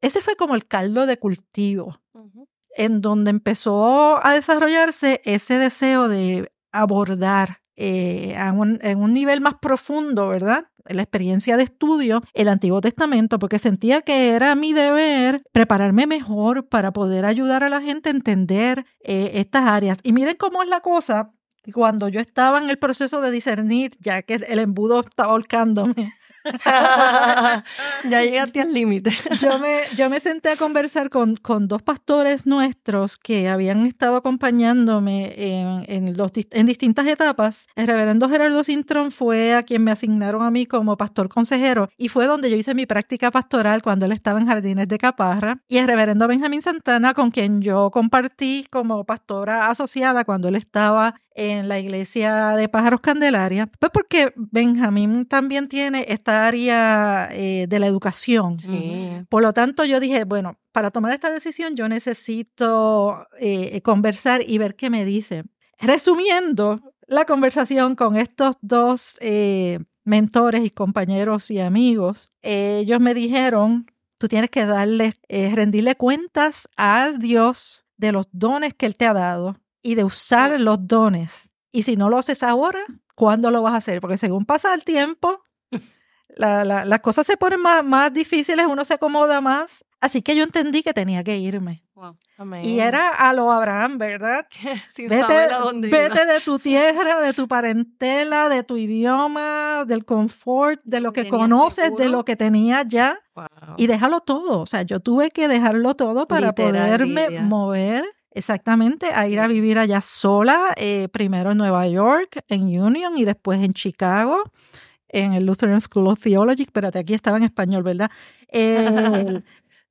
ese fue como el caldo de cultivo, en donde empezó a desarrollarse ese deseo de abordar eh, en un nivel más profundo, ¿verdad? La experiencia de estudio, el Antiguo Testamento, porque sentía que era mi deber prepararme mejor para poder ayudar a la gente a entender eh, estas áreas. Y miren cómo es la cosa, cuando yo estaba en el proceso de discernir, ya que el embudo estaba holcándome, ya llegaste al límite. yo, me, yo me senté a conversar con, con, dos pastores nuestros que habían estado acompañándome en, en, los, en distintas etapas. El reverendo Gerardo Sintrón fue a quien me asignaron a mí como pastor consejero y fue donde yo hice mi práctica pastoral cuando él estaba en Jardines de Caparra. Y el reverendo Benjamín Santana, con quien yo compartí como pastora asociada cuando él estaba en la iglesia de Pájaros Candelaria, pues porque Benjamín también tiene esta área eh, de la educación. Por lo tanto, yo dije, bueno, para tomar esta decisión yo necesito eh, conversar y ver qué me dice. Resumiendo la conversación con estos dos eh, mentores y compañeros y amigos, ellos me dijeron, tú tienes que darle, rendirle cuentas a Dios de los dones que Él te ha dado y de usar los dones. Y si no lo haces ahora, ¿cuándo lo vas a hacer? Porque según pasa el tiempo, las cosas se ponen más, más difíciles, uno se acomoda más. Así que yo entendí que tenía que irme. Y era a lo Abraham, ¿verdad? vete, vete de tu tierra, de tu parentela, de tu idioma, del confort, de lo que conoces, de lo que tenías ya. Y déjalo todo. O sea, yo tuve que dejarlo todo para poderme mover Exactamente, a ir a vivir allá sola, eh, primero en Nueva York, en Union y después en Chicago, en el Lutheran School of Theology. Espérate, aquí estaba en español, ¿verdad?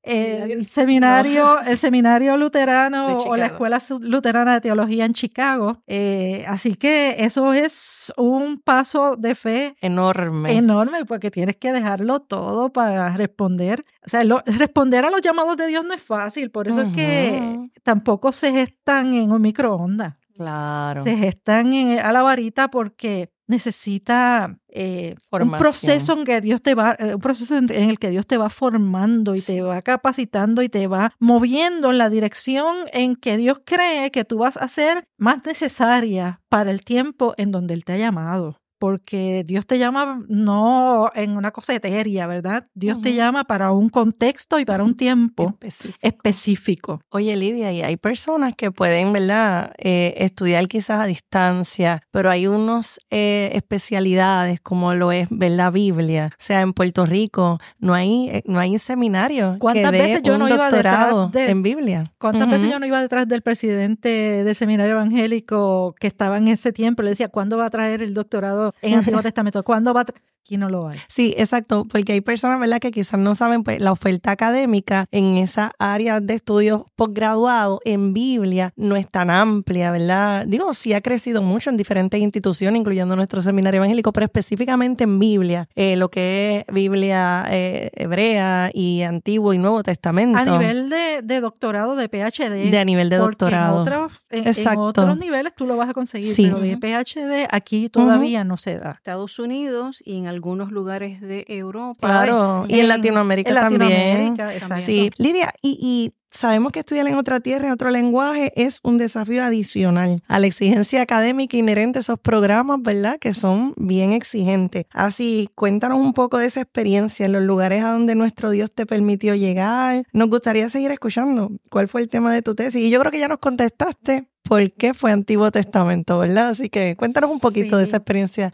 el seminario, el seminario luterano o la escuela luterana de teología en Chicago. Eh, así que eso es un paso de fe enorme. Enorme, porque tienes que dejarlo todo para responder. O sea, responder a los llamados de Dios no es fácil, por eso es que tampoco se gestan en un microondas. Claro. Se gestan a la varita porque necesita eh, un proceso en que Dios te va, eh, un proceso en, el que Dios te va formando y te va capacitando y te va moviendo en la dirección en que Dios cree que tú vas a ser más necesaria para el tiempo en donde Él te ha llamado porque Dios te llama no en una cosa etérea, ¿verdad? Dios te llama para un contexto y para un tiempo específico. Oye, Lidia, y hay personas que pueden, ¿verdad?, eh, estudiar quizás a distancia, pero hay unas eh, especialidades como lo es ver la Biblia. O sea, en Puerto Rico no hay, eh, no hay seminario ¿Cuántas que veces yo no iba doctorado en Biblia? ¿Cuántas veces yo no iba detrás del presidente del seminario evangélico que estaba en ese tiempo? Le decía, ¿cuándo va a traer el doctorado en Antiguo Testamento. ¿Cuándo va a aquí no lo hay. Sí, exacto, porque hay personas, ¿verdad?, que quizás no saben, pues la oferta académica en esa área de estudios posgraduados en Biblia no es tan amplia, ¿verdad? Digo, sí ha crecido mucho en diferentes instituciones, incluyendo nuestro seminario evangélico, pero específicamente en Biblia, eh, lo que es Biblia eh, hebrea y Antiguo y Nuevo Testamento. A nivel de, doctorado, de PhD. De a nivel de doctorado. En otros, niveles tú lo vas a conseguir, pero de PhD aquí todavía no se da. Estados Unidos y en algunos lugares de Europa. Claro, y en, Latinoamérica, también. Sí, Lidia, y, y Sabemos que estudiar en otra tierra, en otro lenguaje, es un desafío adicional a la exigencia académica inherente a esos programas, ¿verdad? Que son bien exigentes. Así, cuéntanos un poco de esa experiencia en los lugares a donde nuestro Dios te permitió llegar. Nos gustaría seguir escuchando cuál fue el tema de tu tesis. Y yo creo que ya nos contestaste por qué fue Antiguo Testamento, ¿verdad? Así que cuéntanos un poquito de esa experiencia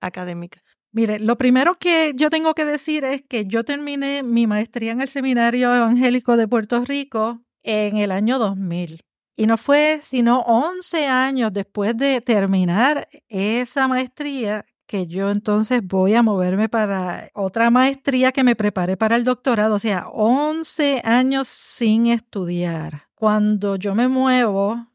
académica. Mire, lo primero que yo tengo que decir es que yo terminé mi maestría en el Seminario Evangélico de Puerto Rico en el año 2000. Y no fue sino 11 años después de terminar esa maestría que yo entonces voy a moverme para otra maestría que me preparé para el doctorado. O sea, 11 años sin estudiar. Cuando yo me muevo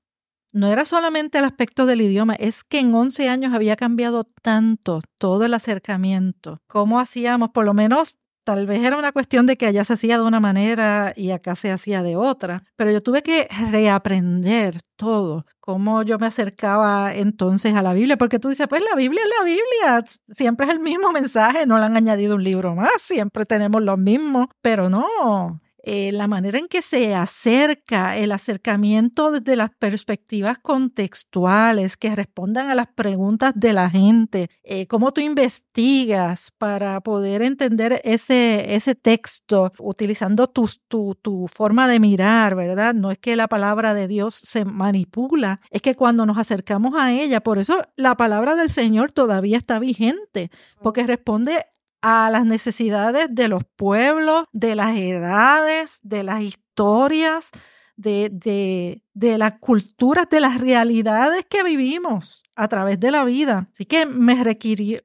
no era solamente el aspecto del idioma, es que en 11 años había cambiado tanto todo el acercamiento. ¿Cómo hacíamos? Por lo menos tal vez era una cuestión de que allá se hacía de una manera y acá se hacía de otra, pero yo tuve que reaprender todo, cómo yo me acercaba entonces a la Biblia, porque tú dices, pues la Biblia es la Biblia, siempre es el mismo mensaje, no le han añadido un libro más, siempre tenemos lo mismo, pero no, eh, la manera en que se acerca, el acercamiento desde las perspectivas contextuales que respondan a las preguntas de la gente, eh, cómo tú investigas para poder entender ese, ese texto utilizando tu, tu, tu forma de mirar, ¿verdad? No es que la palabra de Dios se manipula, es que cuando nos acercamos a ella, por eso la palabra del Señor todavía está vigente, porque responde a las necesidades de los pueblos, de las edades, de las historias, de, de, de, las culturas, de las realidades que vivimos a través de la vida. Así que me requirió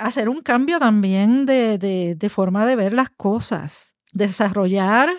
hacer un cambio también de, de forma de ver las cosas, desarrollar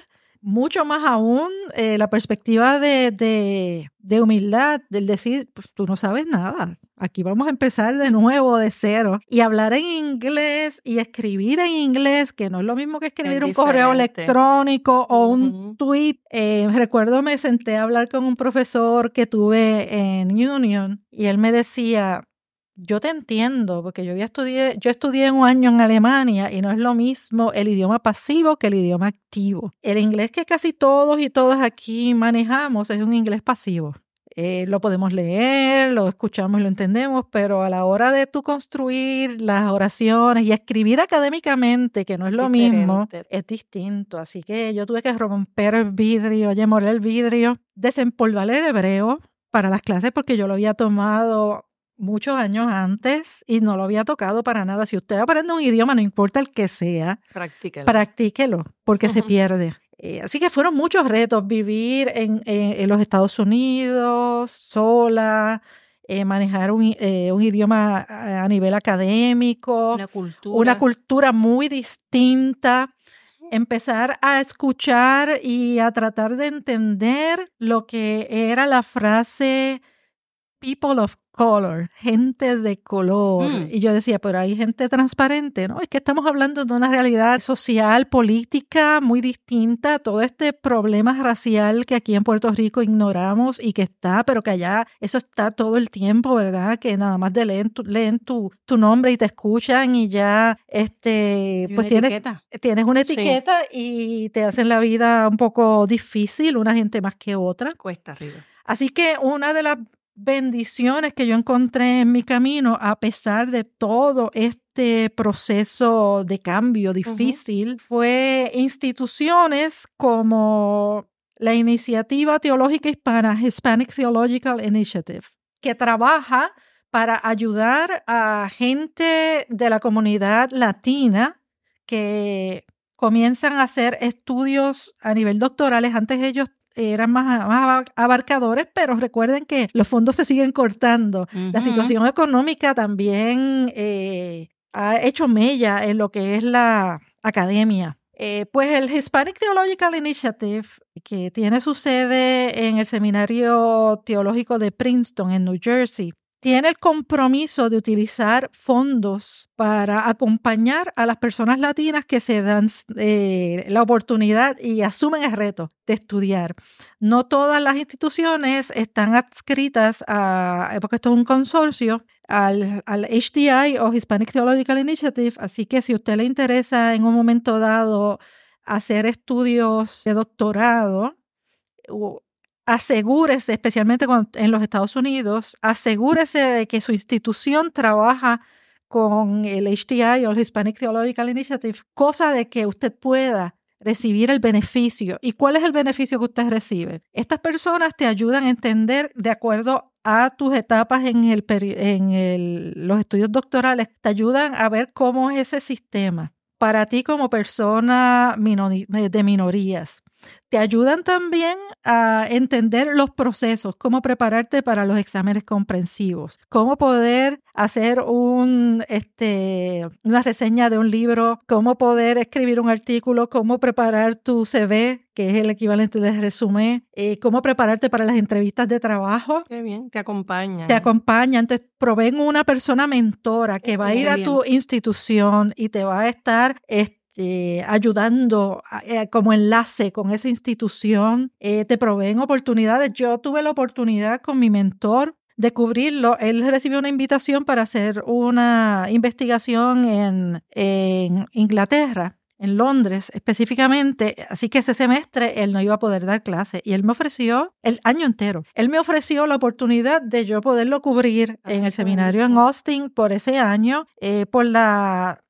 mucho más aún eh, la perspectiva de, de, de, humildad, del decir, pues tú no sabes nada, aquí vamos a empezar de nuevo, de cero, y hablar en inglés y escribir en inglés, que no es lo mismo que escribir un correo electrónico o un tweet. Eh, recuerdo me senté a hablar con un profesor que tuve en Union y él me decía, yo te entiendo, porque yo había estudié, yo estudié un año en Alemania y no es lo mismo el idioma pasivo que el idioma activo. El inglés que casi todos y todas aquí manejamos es un inglés pasivo. Eh, lo podemos leer, lo escuchamos y lo entendemos, pero a la hora de tú construir las oraciones y escribir académicamente, que no es lo mismo, es distinto. Así que yo tuve que romper el vidrio, moler el vidrio, desempolvar el hebreo para las clases porque yo lo había tomado muchos años antes y no lo había tocado para nada. Si usted aprende un idioma, no importa el que sea, practíquelo, practíquelo porque se pierde. Eh, así que fueron muchos retos vivir en, en, los Estados Unidos, sola, eh, manejar un, eh, un, idioma a nivel académico, una cultura. una cultura muy distinta empezar a escuchar y a tratar de entender lo que era la frase people of color, gente de color. Mm. Y yo decía, pero hay gente transparente, ¿no? Es que estamos hablando de una realidad social, política muy distinta, todo este problema racial que aquí en Puerto Rico ignoramos y que está, pero que allá eso está todo el tiempo, ¿verdad? Que nada más de leen tu, leen tu, tu nombre y te escuchan y ya, este, pues tienes, tienes una etiqueta y te hacen la vida un poco difícil, una gente más que otra. Cuesta arriba. Así que una de las bendiciones que yo encontré en mi camino, a pesar de todo este proceso de cambio difícil, fue instituciones como la Iniciativa Teológica Hispana, Hispanic Theological Initiative, que trabaja para ayudar a gente de la comunidad latina que comienzan a hacer estudios a nivel doctorales. Antes ellos eran más, abarcadores, pero recuerden que los fondos se siguen cortando. La situación económica también eh, ha hecho mella en lo que es la academia. Eh, pues el Hispanic Theological Initiative, que tiene su sede en el Seminario Teológico de Princeton, en New Jersey, tiene el compromiso de utilizar fondos para acompañar a las personas latinas que se dan eh, la oportunidad y asumen el reto de estudiar. No todas las instituciones están adscritas a, porque esto es un consorcio, al, al HDI o Hispanic Theological Initiative, así que si a usted le interesa en un momento dado hacer estudios de doctorado, asegúrese, especialmente en los Estados Unidos, asegúrese de que su institución trabaja con el HTI o el Hispanic Theological Initiative, cosa de que usted pueda recibir el beneficio. ¿Y cuál es el beneficio que usted recibe? Estas personas te ayudan a entender de acuerdo a tus etapas en, el, en los estudios doctorales, te ayudan a ver cómo es ese sistema para ti como persona de minorías te ayudan también a entender los procesos, cómo prepararte para los exámenes comprensivos, cómo poder hacer un, este, una reseña de un libro, cómo poder escribir un artículo, cómo preparar tu CV, que es el equivalente de resumen, eh, cómo prepararte para las entrevistas de trabajo. Qué bien, te acompaña. Te acompaña, entonces proveen una persona mentora que va a ir a tu institución y te va a estar... Eh, ayudando eh, como enlace con esa institución, eh, te proveen oportunidades. Yo tuve la oportunidad con mi mentor de cubrirlo. Él recibió una invitación para hacer una investigación en, en Inglaterra en Londres específicamente, así que ese semestre él no iba a poder dar clase y él me ofreció el año entero. Él me ofreció la oportunidad de yo poderlo cubrir en el seminario en Austin por ese año, por la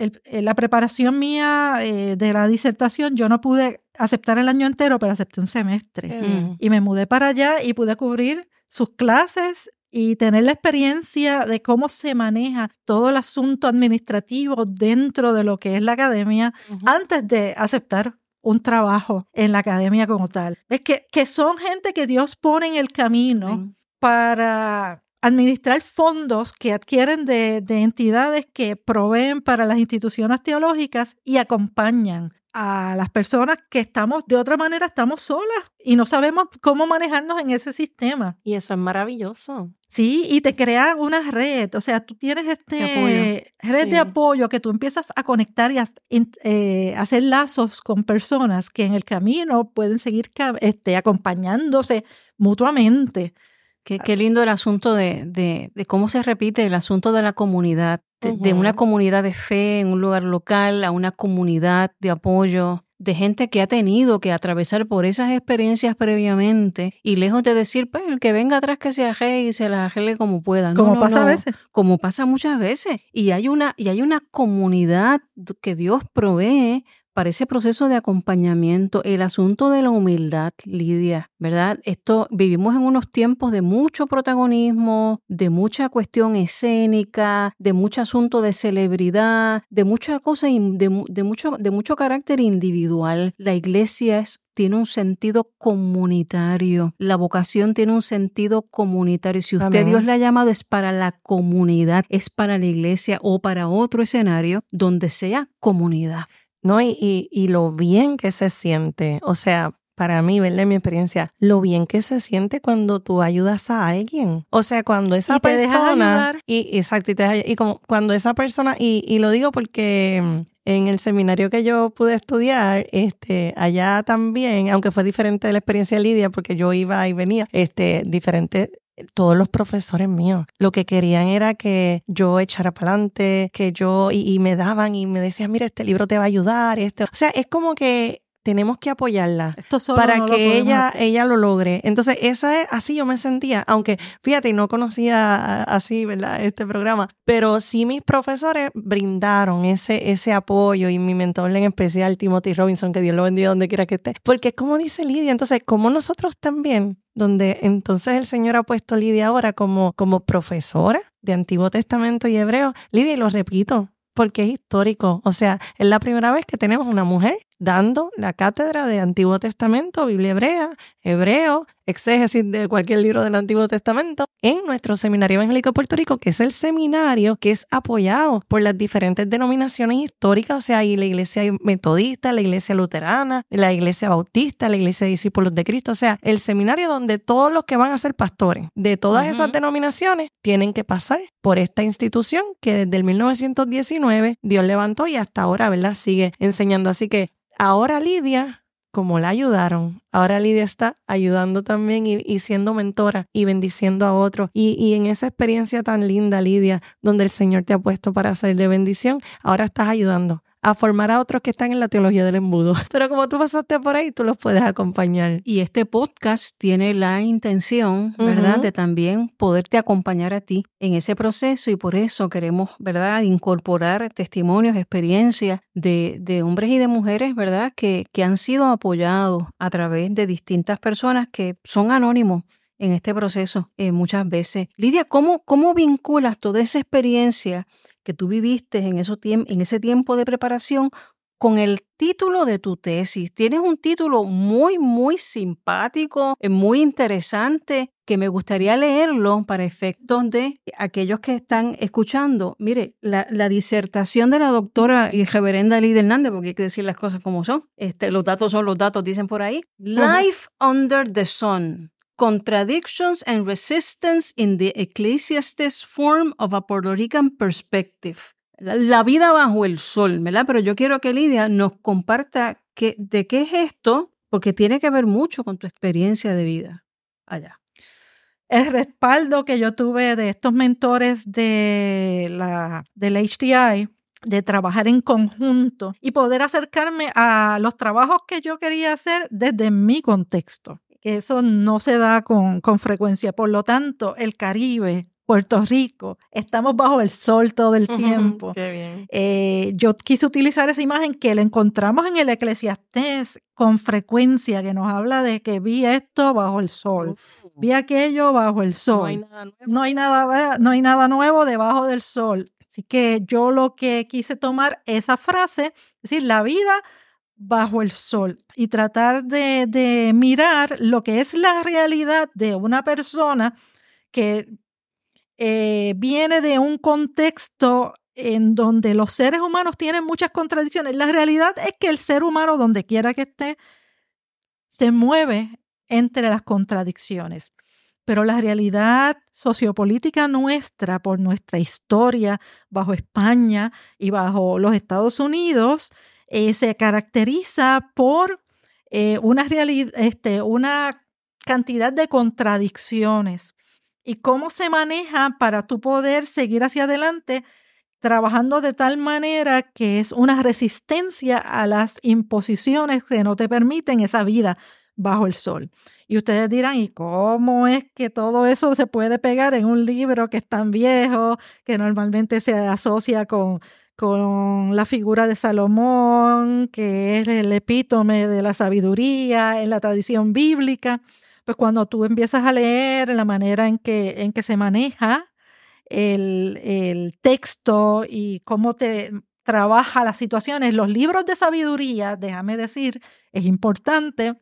eh, la preparación mía eh, de la disertación, yo no pude aceptar el año entero, pero acepté un semestre. Y me mudé para allá y pude cubrir sus clases y tener la experiencia de cómo se maneja todo el asunto administrativo dentro de lo que es la academia antes de aceptar un trabajo en la academia como tal. Es que, que son gente que Dios pone en el camino para administrar fondos que adquieren de, entidades que proveen para las instituciones teológicas y acompañan a las personas que estamos, de otra manera, estamos solas y no sabemos cómo manejarnos en ese sistema. Y eso es maravilloso. Sí, y te crea una red, o sea, tú tienes este red de apoyo que tú empiezas a conectar y a eh, hacer lazos con personas que en el camino pueden seguir este, acompañándose mutuamente. Qué, lindo el asunto de, de, cómo se repite el asunto de la comunidad, de, una comunidad de fe en un lugar local a una comunidad de apoyo, de gente que ha tenido que atravesar por esas experiencias previamente y lejos de decir, pues el que venga atrás que se aje y se la ajele como pueda. como pasa a veces. Como pasa muchas veces. Y hay una, y hay una comunidad que Dios provee para ese proceso de acompañamiento, el asunto de la humildad, Lidia, ¿verdad? Esto vivimos en unos tiempos de mucho protagonismo, de mucha cuestión escénica, de mucho asunto de celebridad, de muchas cosas, de, mucho, de mucho carácter individual. La iglesia tiene un sentido comunitario. La vocación tiene un sentido comunitario. Si usted Dios le ha llamado es para la comunidad, es para la iglesia o para otro escenario donde sea comunidad. No, y, y, lo bien que se siente, o sea, para mí, verle mi experiencia, lo bien que se siente cuando tú ayudas a alguien. O sea, cuando esa y te persona. Y, exacto, y, te y como cuando esa persona, y, y lo digo porque mm, en el seminario que yo pude estudiar, este, allá también, aunque fue diferente de la experiencia de Lidia, porque yo iba y venía, este, diferente todos los profesores míos lo que querían era que yo echara para adelante, que yo, y, me daban y me decían, mira, este libro te va a ayudar. Este. O sea, es como que tenemos que apoyarla para que ella, ella lo logre. Entonces, esa es, así yo me sentía, aunque fíjate, no conocía así, ¿verdad? Este programa, pero sí mis profesores brindaron ese, ese apoyo y mi mentor en especial, Timothy Robinson, que Dios lo bendiga donde quiera que esté. Porque como dice Lidia, entonces, como nosotros también donde entonces el Señor ha puesto a Lidia ahora como, como profesora de Antiguo Testamento y Hebreo. Lidia, y lo repito, porque es histórico. O sea, es la primera vez que tenemos una mujer dando la cátedra de Antiguo Testamento, Biblia hebrea, hebreo, exégesis de cualquier libro del Antiguo Testamento en nuestro Seminario Evangélico de Puerto Rico, que es el seminario que es apoyado por las diferentes denominaciones históricas, o sea, hay la iglesia metodista, la iglesia luterana, la iglesia bautista, la iglesia de discípulos de Cristo, o sea, el seminario donde todos los que van a ser pastores de todas esas denominaciones tienen que pasar por esta institución que desde el 1919 Dios levantó y hasta ahora, ¿verdad? Sigue enseñando. Así que ahora Lidia como la ayudaron, ahora Lidia está ayudando también y, siendo mentora y bendiciendo a otros. Y, y, en esa experiencia tan linda, Lidia, donde el Señor te ha puesto para hacer de bendición, ahora estás ayudando a formar a otros que están en la teología del embudo. Pero como tú pasaste por ahí, tú los puedes acompañar. Y este podcast tiene la intención, ¿verdad?, de también poderte acompañar a ti en ese proceso y por eso queremos, ¿verdad?, incorporar testimonios, experiencias de, de hombres y de mujeres, ¿verdad?, que, que han sido apoyados a través de distintas personas que son anónimos en este proceso eh, muchas veces. Lidia, ¿cómo, ¿cómo vinculas toda esa experiencia que tú viviste en, en ese tiempo de preparación con el título de tu tesis. Tienes un título muy, muy simpático, eh, muy interesante, que me gustaría leerlo para efectos de aquellos que están escuchando. Mire, la, disertación de la doctora y reverenda Lidia Hernández, porque hay que decir las cosas como son. Este, los datos son los datos, dicen por ahí. Life Under the Sun. Contradictions and Resistance in the Ecclesiastes Form of a Puerto Rican Perspective. La, vida bajo el sol, ¿verdad? Pero yo quiero que Lidia nos comparta que, de qué es esto, porque tiene que ver mucho con tu experiencia de vida allá. El respaldo que yo tuve de estos mentores de la, del HTI, de trabajar en conjunto y poder acercarme a los trabajos que yo quería hacer desde mi contexto que eso no se da con, con frecuencia. Por lo tanto, el Caribe, Puerto Rico, estamos bajo el sol todo el tiempo. Qué bien. Eh, yo quise utilizar esa imagen que la encontramos en el Eclesiastés con frecuencia, que nos habla de que vi esto bajo el sol, vi aquello bajo el sol. No hay, nada nuevo. No, hay nada, no hay nada nuevo debajo del sol. Así que yo lo que quise tomar esa frase, es decir, la vida bajo el sol y tratar de, mirar lo que es la realidad de una persona que eh, viene de un contexto en donde los seres humanos tienen muchas contradicciones. La realidad es que el ser humano, donde quiera que esté, se mueve entre las contradicciones. Pero la realidad sociopolítica nuestra, por nuestra historia bajo España y bajo los Estados Unidos, eh, se caracteriza por eh, una, este, una cantidad de contradicciones y cómo se maneja para tú poder seguir hacia adelante trabajando de tal manera que es una resistencia a las imposiciones que no te permiten esa vida bajo el sol. Y ustedes dirán, ¿y cómo es que todo eso se puede pegar en un libro que es tan viejo, que normalmente se asocia con con la figura de Salomón, que es el epítome de la sabiduría en la tradición bíblica, pues cuando tú empiezas a leer la manera en que, en que se maneja el, el texto y cómo te trabaja las situaciones, los libros de sabiduría, déjame decir, es importante,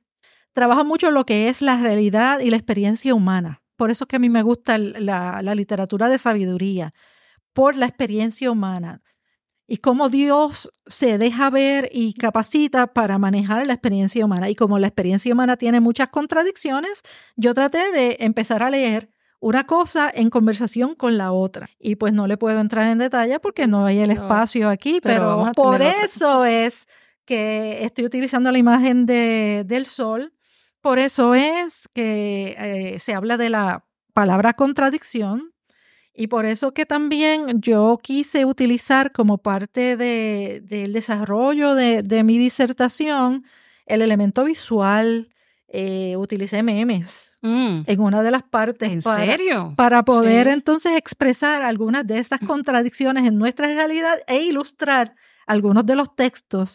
trabaja mucho lo que es la realidad y la experiencia humana. Por eso es que a mí me gusta la, la literatura de sabiduría, por la experiencia humana y cómo Dios se deja ver y capacita para manejar la experiencia humana. Y como la experiencia humana tiene muchas contradicciones, yo traté de empezar a leer una cosa en conversación con la otra. Y pues no le puedo entrar en detalle porque no hay el espacio aquí, pero, por eso es que estoy utilizando la imagen de, del sol. Por eso es que eh, se habla de la palabra contradicción y por eso que también yo quise utilizar como parte del desarrollo de, mi disertación el elemento visual. Eh, utilicé memes mm. en una de las partes. ¿En serio? Para poder entonces expresar algunas de estas contradicciones en nuestra realidad e ilustrar algunos de los textos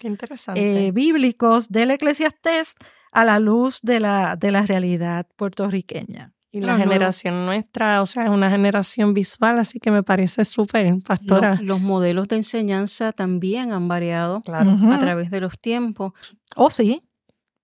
eh, bíblicos del Eclesiastés a la luz de la, de la realidad puertorriqueña. Y la generación nuestra, o sea, es una generación visual, así que me parece súper, pastora. Los, modelos de enseñanza también han variado a través de los tiempos. Oh, sí.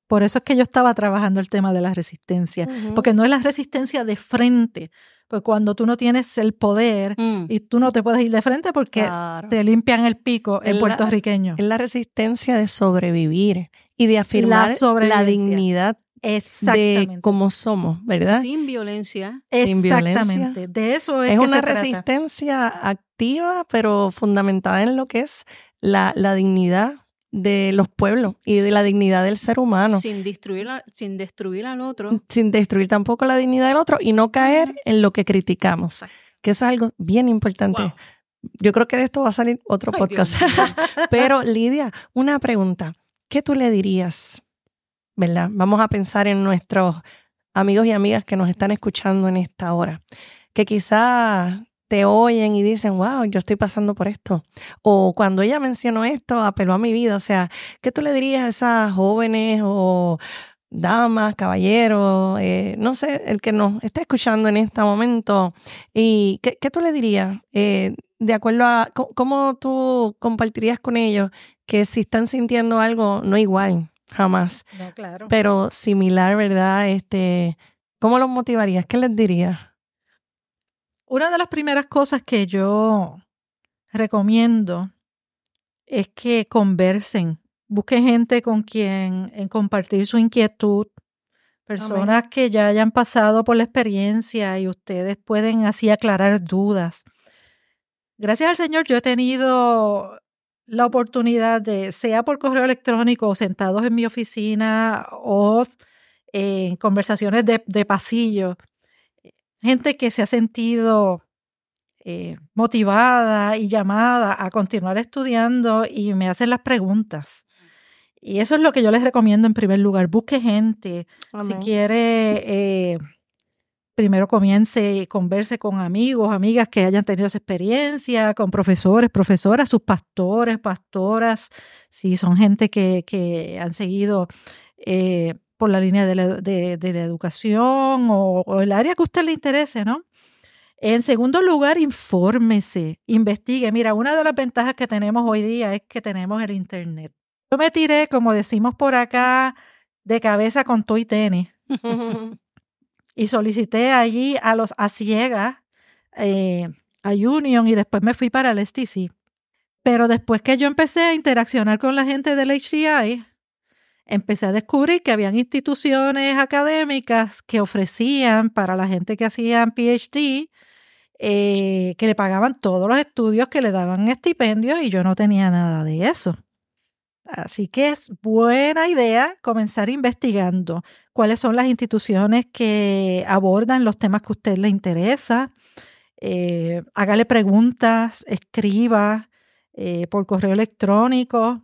Por eso es que yo estaba trabajando el tema de la resistencia, porque no es la resistencia de frente, pues cuando tú no tienes el poder mm. y tú no te puedes ir de frente porque te limpian el pico en puertorriqueño. es la resistencia de sobrevivir y de afirmar la, dignidad de cómo somos, ¿verdad? Sin violencia. Sin Exactamente. De eso es. Es una resistencia activa, pero fundamentada en lo que es la, la dignidad de los pueblos y de la dignidad del ser humano. Sin destruir, sin destruir al otro. Sin destruir tampoco la dignidad del otro y no caer en lo que criticamos. Que eso es algo bien importante. Yo creo que de esto va a salir otro podcast. Pero Lidia, una pregunta. ¿Qué tú le dirías? ¿Verdad? Vamos a pensar en nuestros amigos y amigas que nos están escuchando en esta hora. Que quizás te oyen y dicen, wow, yo estoy pasando por esto. O cuando ella mencionó esto, apeló a mi vida. O sea, ¿qué tú le dirías a esas jóvenes o damas, caballeros, eh, no sé, el que nos está escuchando en este momento? ¿Y qué, tú le dirías? Eh, de acuerdo a cómo tú compartirías con ellos que si están sintiendo algo, no igual, jamás. No, claro. Pero similar, ¿verdad? Este, ¿Cómo los motivarías? ¿Qué les dirías? Una de las primeras cosas que yo recomiendo es que conversen, busquen gente con quien en compartir su inquietud, personas que ya hayan pasado por la experiencia y ustedes pueden así aclarar dudas. Gracias al Señor yo he tenido la oportunidad de, sea por correo electrónico o sentados en mi oficina o en conversaciones de, de pasillo, gente que se ha sentido eh, motivada y llamada a continuar estudiando y me hacen las preguntas. Y eso es lo que yo les recomiendo en primer lugar. Busque gente. Si quiere, eh, primero comience y converse con amigos, amigas que hayan tenido esa experiencia, con profesores, profesoras, sus pastores, pastoras, si son gente que, que han seguido eh, por la línea de la, educación o, el área que a usted le interese, ¿no? En segundo lugar, infórmese, investigue. Mira, una de las ventajas que tenemos hoy día es que tenemos el Internet. Yo me tiré, como decimos por acá, de cabeza con tu y tenis. y solicité allí a los a ciegas, eh, a Union, y después me fui para el STC. Pero después que yo empecé a interaccionar con la gente del HDI, empecé a descubrir que habían instituciones académicas que ofrecían para la gente que hacían PhD, eh, que le pagaban todos los estudios, que le daban estipendios y yo no tenía nada de eso. Así que es buena idea comenzar investigando cuáles son las instituciones que abordan los temas que a usted le interesa. Eh, hágale preguntas, escriba eh, por correo electrónico,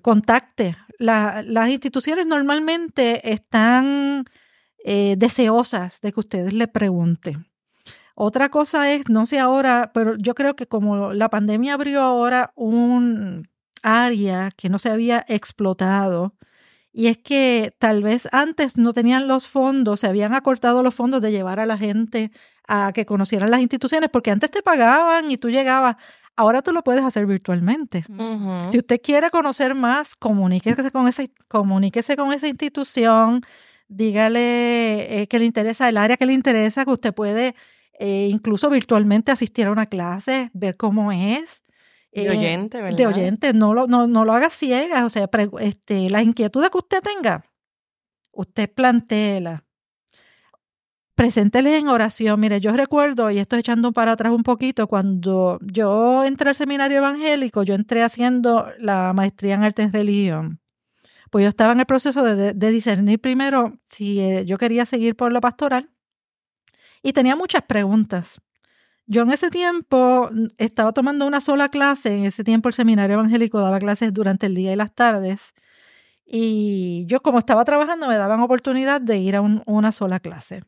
contacte las instituciones normalmente están eh, deseosas de que ustedes le pregunten. Otra cosa es, no sé ahora, pero yo creo que como la pandemia abrió ahora un área que no se había explotado, y es que tal vez antes no tenían los fondos, se habían acortado los fondos de llevar a la gente a que conocieran las instituciones, porque antes te pagaban y tú llegabas Ahora tú lo puedes hacer virtualmente. Si usted quiere conocer más, comuníquese con, esa, comuníquese con esa institución, dígale eh, que le interesa el área que le interesa, que usted puede eh, incluso virtualmente asistir a una clase, ver cómo es. De eh, oyente, ¿verdad? De oyente, no lo, no, no lo haga ciega, o sea, este, las inquietudes que usted tenga, usted plantéela presénteles en oración. Mire, yo recuerdo, y estoy echando para atrás un poquito, cuando yo entré al seminario evangélico, yo entré haciendo la maestría en arte en religión. Pues yo estaba en el proceso de, discernir primero si eh, yo quería seguir por la pastoral y tenía muchas preguntas. Yo en ese tiempo mm, estaba tomando una sola clase, en ese tiempo el seminario evangélico daba clases durante el día y las tardes, y yo como estaba trabajando me daban oportunidad de ir a una sola clase.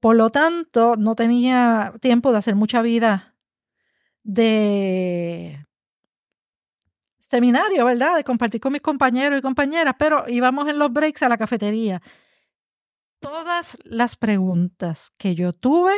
Por lo tanto, no tenía tiempo de hacer mucha vida de seminario, ¿verdad? De compartir con mis compañeros y compañeras, pero íbamos en los breaks a la cafetería. todas las preguntas que yo tuve,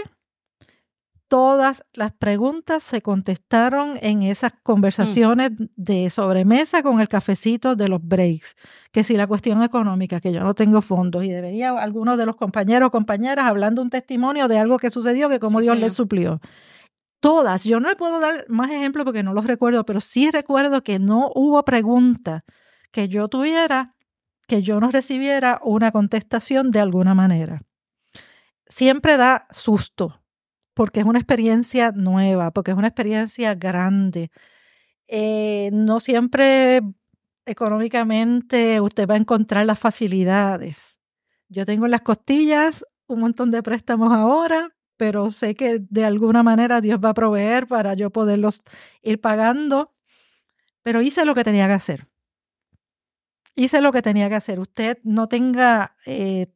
todas las preguntas se contestaron en esas conversaciones de sobremesa con el cafecito de los breaks. Que si la cuestión económica, que yo no tengo fondos y debería algunos de los compañeros o compañeras hablando un testimonio de algo que sucedió que como Sí, Dios les suplió. Todas, yo no le puedo dar más ejemplos porque no los recuerdo, pero sí recuerdo que no hubo pregunta que yo tuviera que yo no recibiera una contestación de alguna manera. Siempre da susto, porque es una experiencia nueva, porque es una experiencia grande. Eh, no siempre económicamente usted va a encontrar las facilidades. Yo tengo en las costillas un montón de préstamos ahora, pero sé que de alguna manera Dios va a proveer para yo poderlos ir pagando. Pero hice lo que tenía que hacer hice lo que tenía que hacer. Usted no tenga, eh,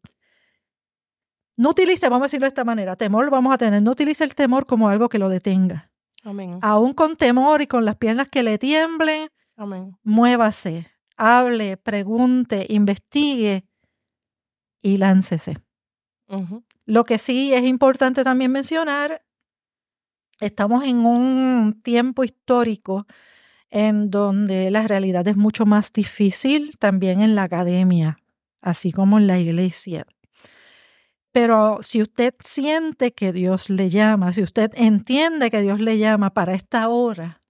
no utilice, vamos a decirlo de esta manera, temor vamos a tener, no utilice el temor como algo que lo detenga. Amén. Aún con temor y con las piernas que le tiemblen, Amén. muévase, hable, pregunte, investigue y láncese. Lo que sí es importante también mencionar, estamos en un tiempo histórico en donde la realidad es mucho más difícil también en la academia, así como en la iglesia. Pero si usted siente que Dios le llama, si usted entiende que Dios le llama para esta hora,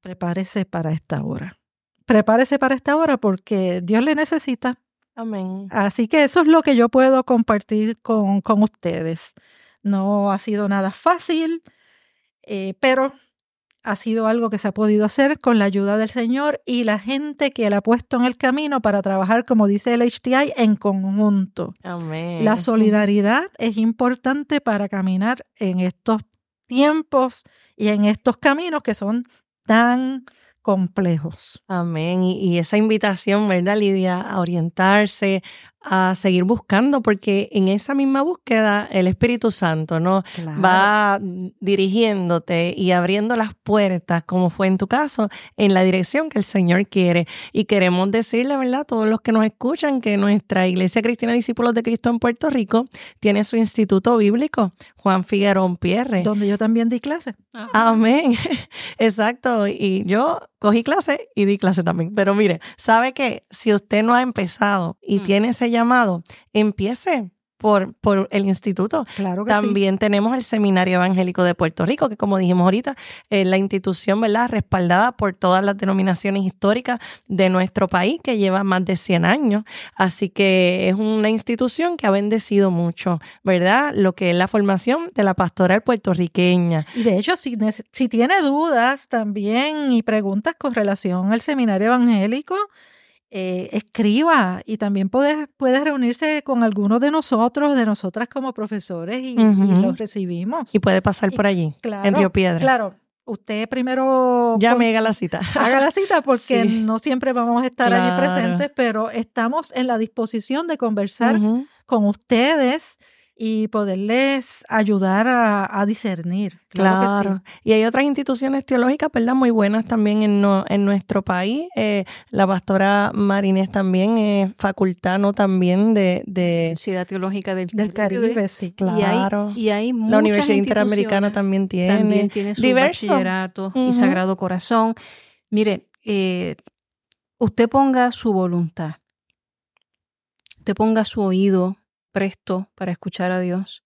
prepárese para esta hora. Prepárese para esta hora porque Dios le necesita. Amén. Así que eso es lo que yo puedo compartir con, con ustedes. No ha sido nada fácil, eh, pero ha sido algo que se ha podido hacer con la ayuda del Señor y la gente que Él ha puesto en el camino para trabajar, como dice el HTI, en conjunto. Amén. La solidaridad es importante para caminar en estos tiempos y en estos caminos que son tan complejos. Amén. Y, y esa invitación, ¿verdad, Lidia? A orientarse, a seguir buscando, porque en esa misma búsqueda el Espíritu Santo, ¿no? Va dirigiéndote y abriendo las puertas, como fue en tu caso, en la dirección que el Señor quiere. Y queremos decirle, ¿verdad?, a todos los que nos escuchan, que nuestra Iglesia Cristiana Discípulos de Cristo en Puerto Rico tiene su instituto bíblico, Juan Figueroa Pierre. Donde yo también di clase. Amén. Exacto. Y yo cogí clase y di clase también. Pero mire, sabe que si usted no ha empezado y Mm. tiene ese llamado, empiece por, por el instituto. Claro que sí. También tenemos el Seminario Evangélico de Puerto Rico, que como dijimos ahorita, es la institución, ¿verdad?, respaldada por todas las denominaciones históricas de nuestro país, que lleva más de 100 años. Así que es una institución que ha bendecido mucho, ¿verdad?, lo que es la formación de la pastoral puertorriqueña. Y de hecho, si, si tiene dudas también y preguntas con relación al seminario evangélico, eh, escriba y también puede, puede reunirse con algunos de nosotros, de nosotras como profesores y, los recibimos. Y puede pasar por allí, claro, en Río Piedra. Claro, usted primero Llame haga la cita. haga la cita porque Sí. no siempre vamos a estar allí presentes, pero estamos en la disposición de conversar con ustedes y poderles ayudar a, a discernir. Claro, Claro. que sí. Y hay otras instituciones teológicas, ¿verdad? Muy buenas también en, no- en nuestro país. Eh, la pastora Marinés también es facultano también de, de Universidad Teológica del, Del Caribe, sí. claro. Y hay, y hay la muchas Universidad Interamericana también tiene. También tiene su diverso. bachillerato y Sagrado Corazón. Mire, eh, usted ponga su voluntad. Usted ponga su oído presto para escuchar a Dios.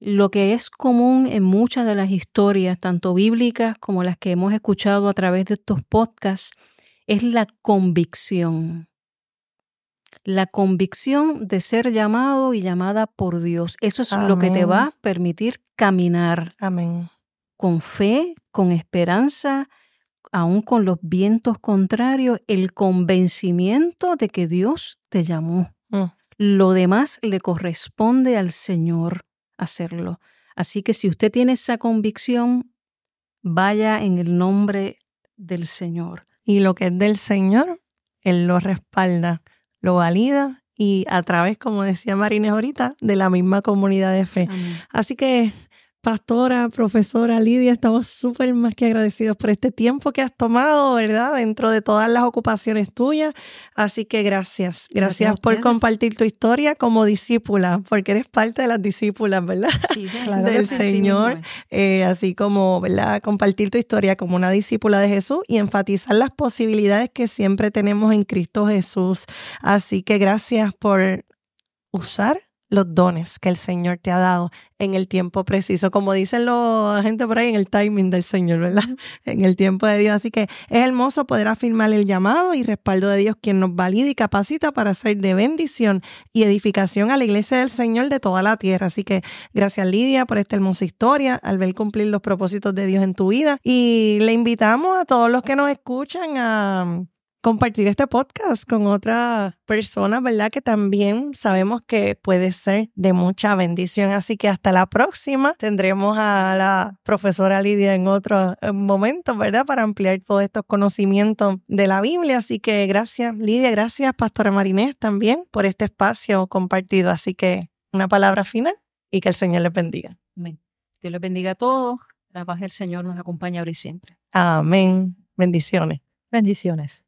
Lo que es común en muchas de las historias, tanto bíblicas como las que hemos escuchado a través de estos podcasts, es la convicción. La convicción de ser llamado y llamada por Dios. Eso es lo que te va a permitir caminar Amén. con fe, con esperanza, aún con los vientos contrarios, el convencimiento de que Dios te llamó. Mm. Lo demás le corresponde al Señor hacerlo. Así que si usted tiene esa convicción, vaya en el nombre del Señor. Y lo que es del Señor, Él lo respalda, lo valida y a través, como decía Marines ahorita, de la misma comunidad de fe. Amén. Así que pastora, profesora Lidia, estamos súper más que agradecidos por este tiempo que has tomado, ¿verdad? Dentro de todas las ocupaciones tuyas. Así que gracias. Gracias, por compartir tu historia como discípula, porque eres parte de las discípulas, ¿verdad? Sí, claro Del Señor. Eh, así como, ¿verdad? Compartir tu historia como una discípula de Jesús y enfatizar las posibilidades que siempre tenemos en Cristo Jesús. Así que gracias por usar los dones que el Señor te ha dado en el tiempo preciso, como dicen los gente por ahí, en el timing del Señor, ¿verdad? En el tiempo de Dios. Así que es hermoso poder afirmar el llamado y respaldo de Dios, quien nos valida y capacita para ser de bendición y edificación a la iglesia del Señor de toda la tierra. Así que gracias Lidia por esta hermosa historia, al ver cumplir los propósitos de Dios en tu vida. Y le invitamos a todos los que nos escuchan a compartir este podcast con otras personas, ¿verdad? Que también sabemos que puede ser de mucha bendición. Así que hasta la próxima tendremos a la profesora Lidia en otro momento, ¿verdad? Para ampliar todos estos conocimientos de la Biblia. Así que gracias, Lidia, gracias, Pastora Marinés, también por este espacio compartido. Así que una palabra final y que el Señor les bendiga. Amén. Dios les bendiga a todos. La paz del Señor nos acompaña ahora y siempre. Amén. Bendiciones. Bendiciones.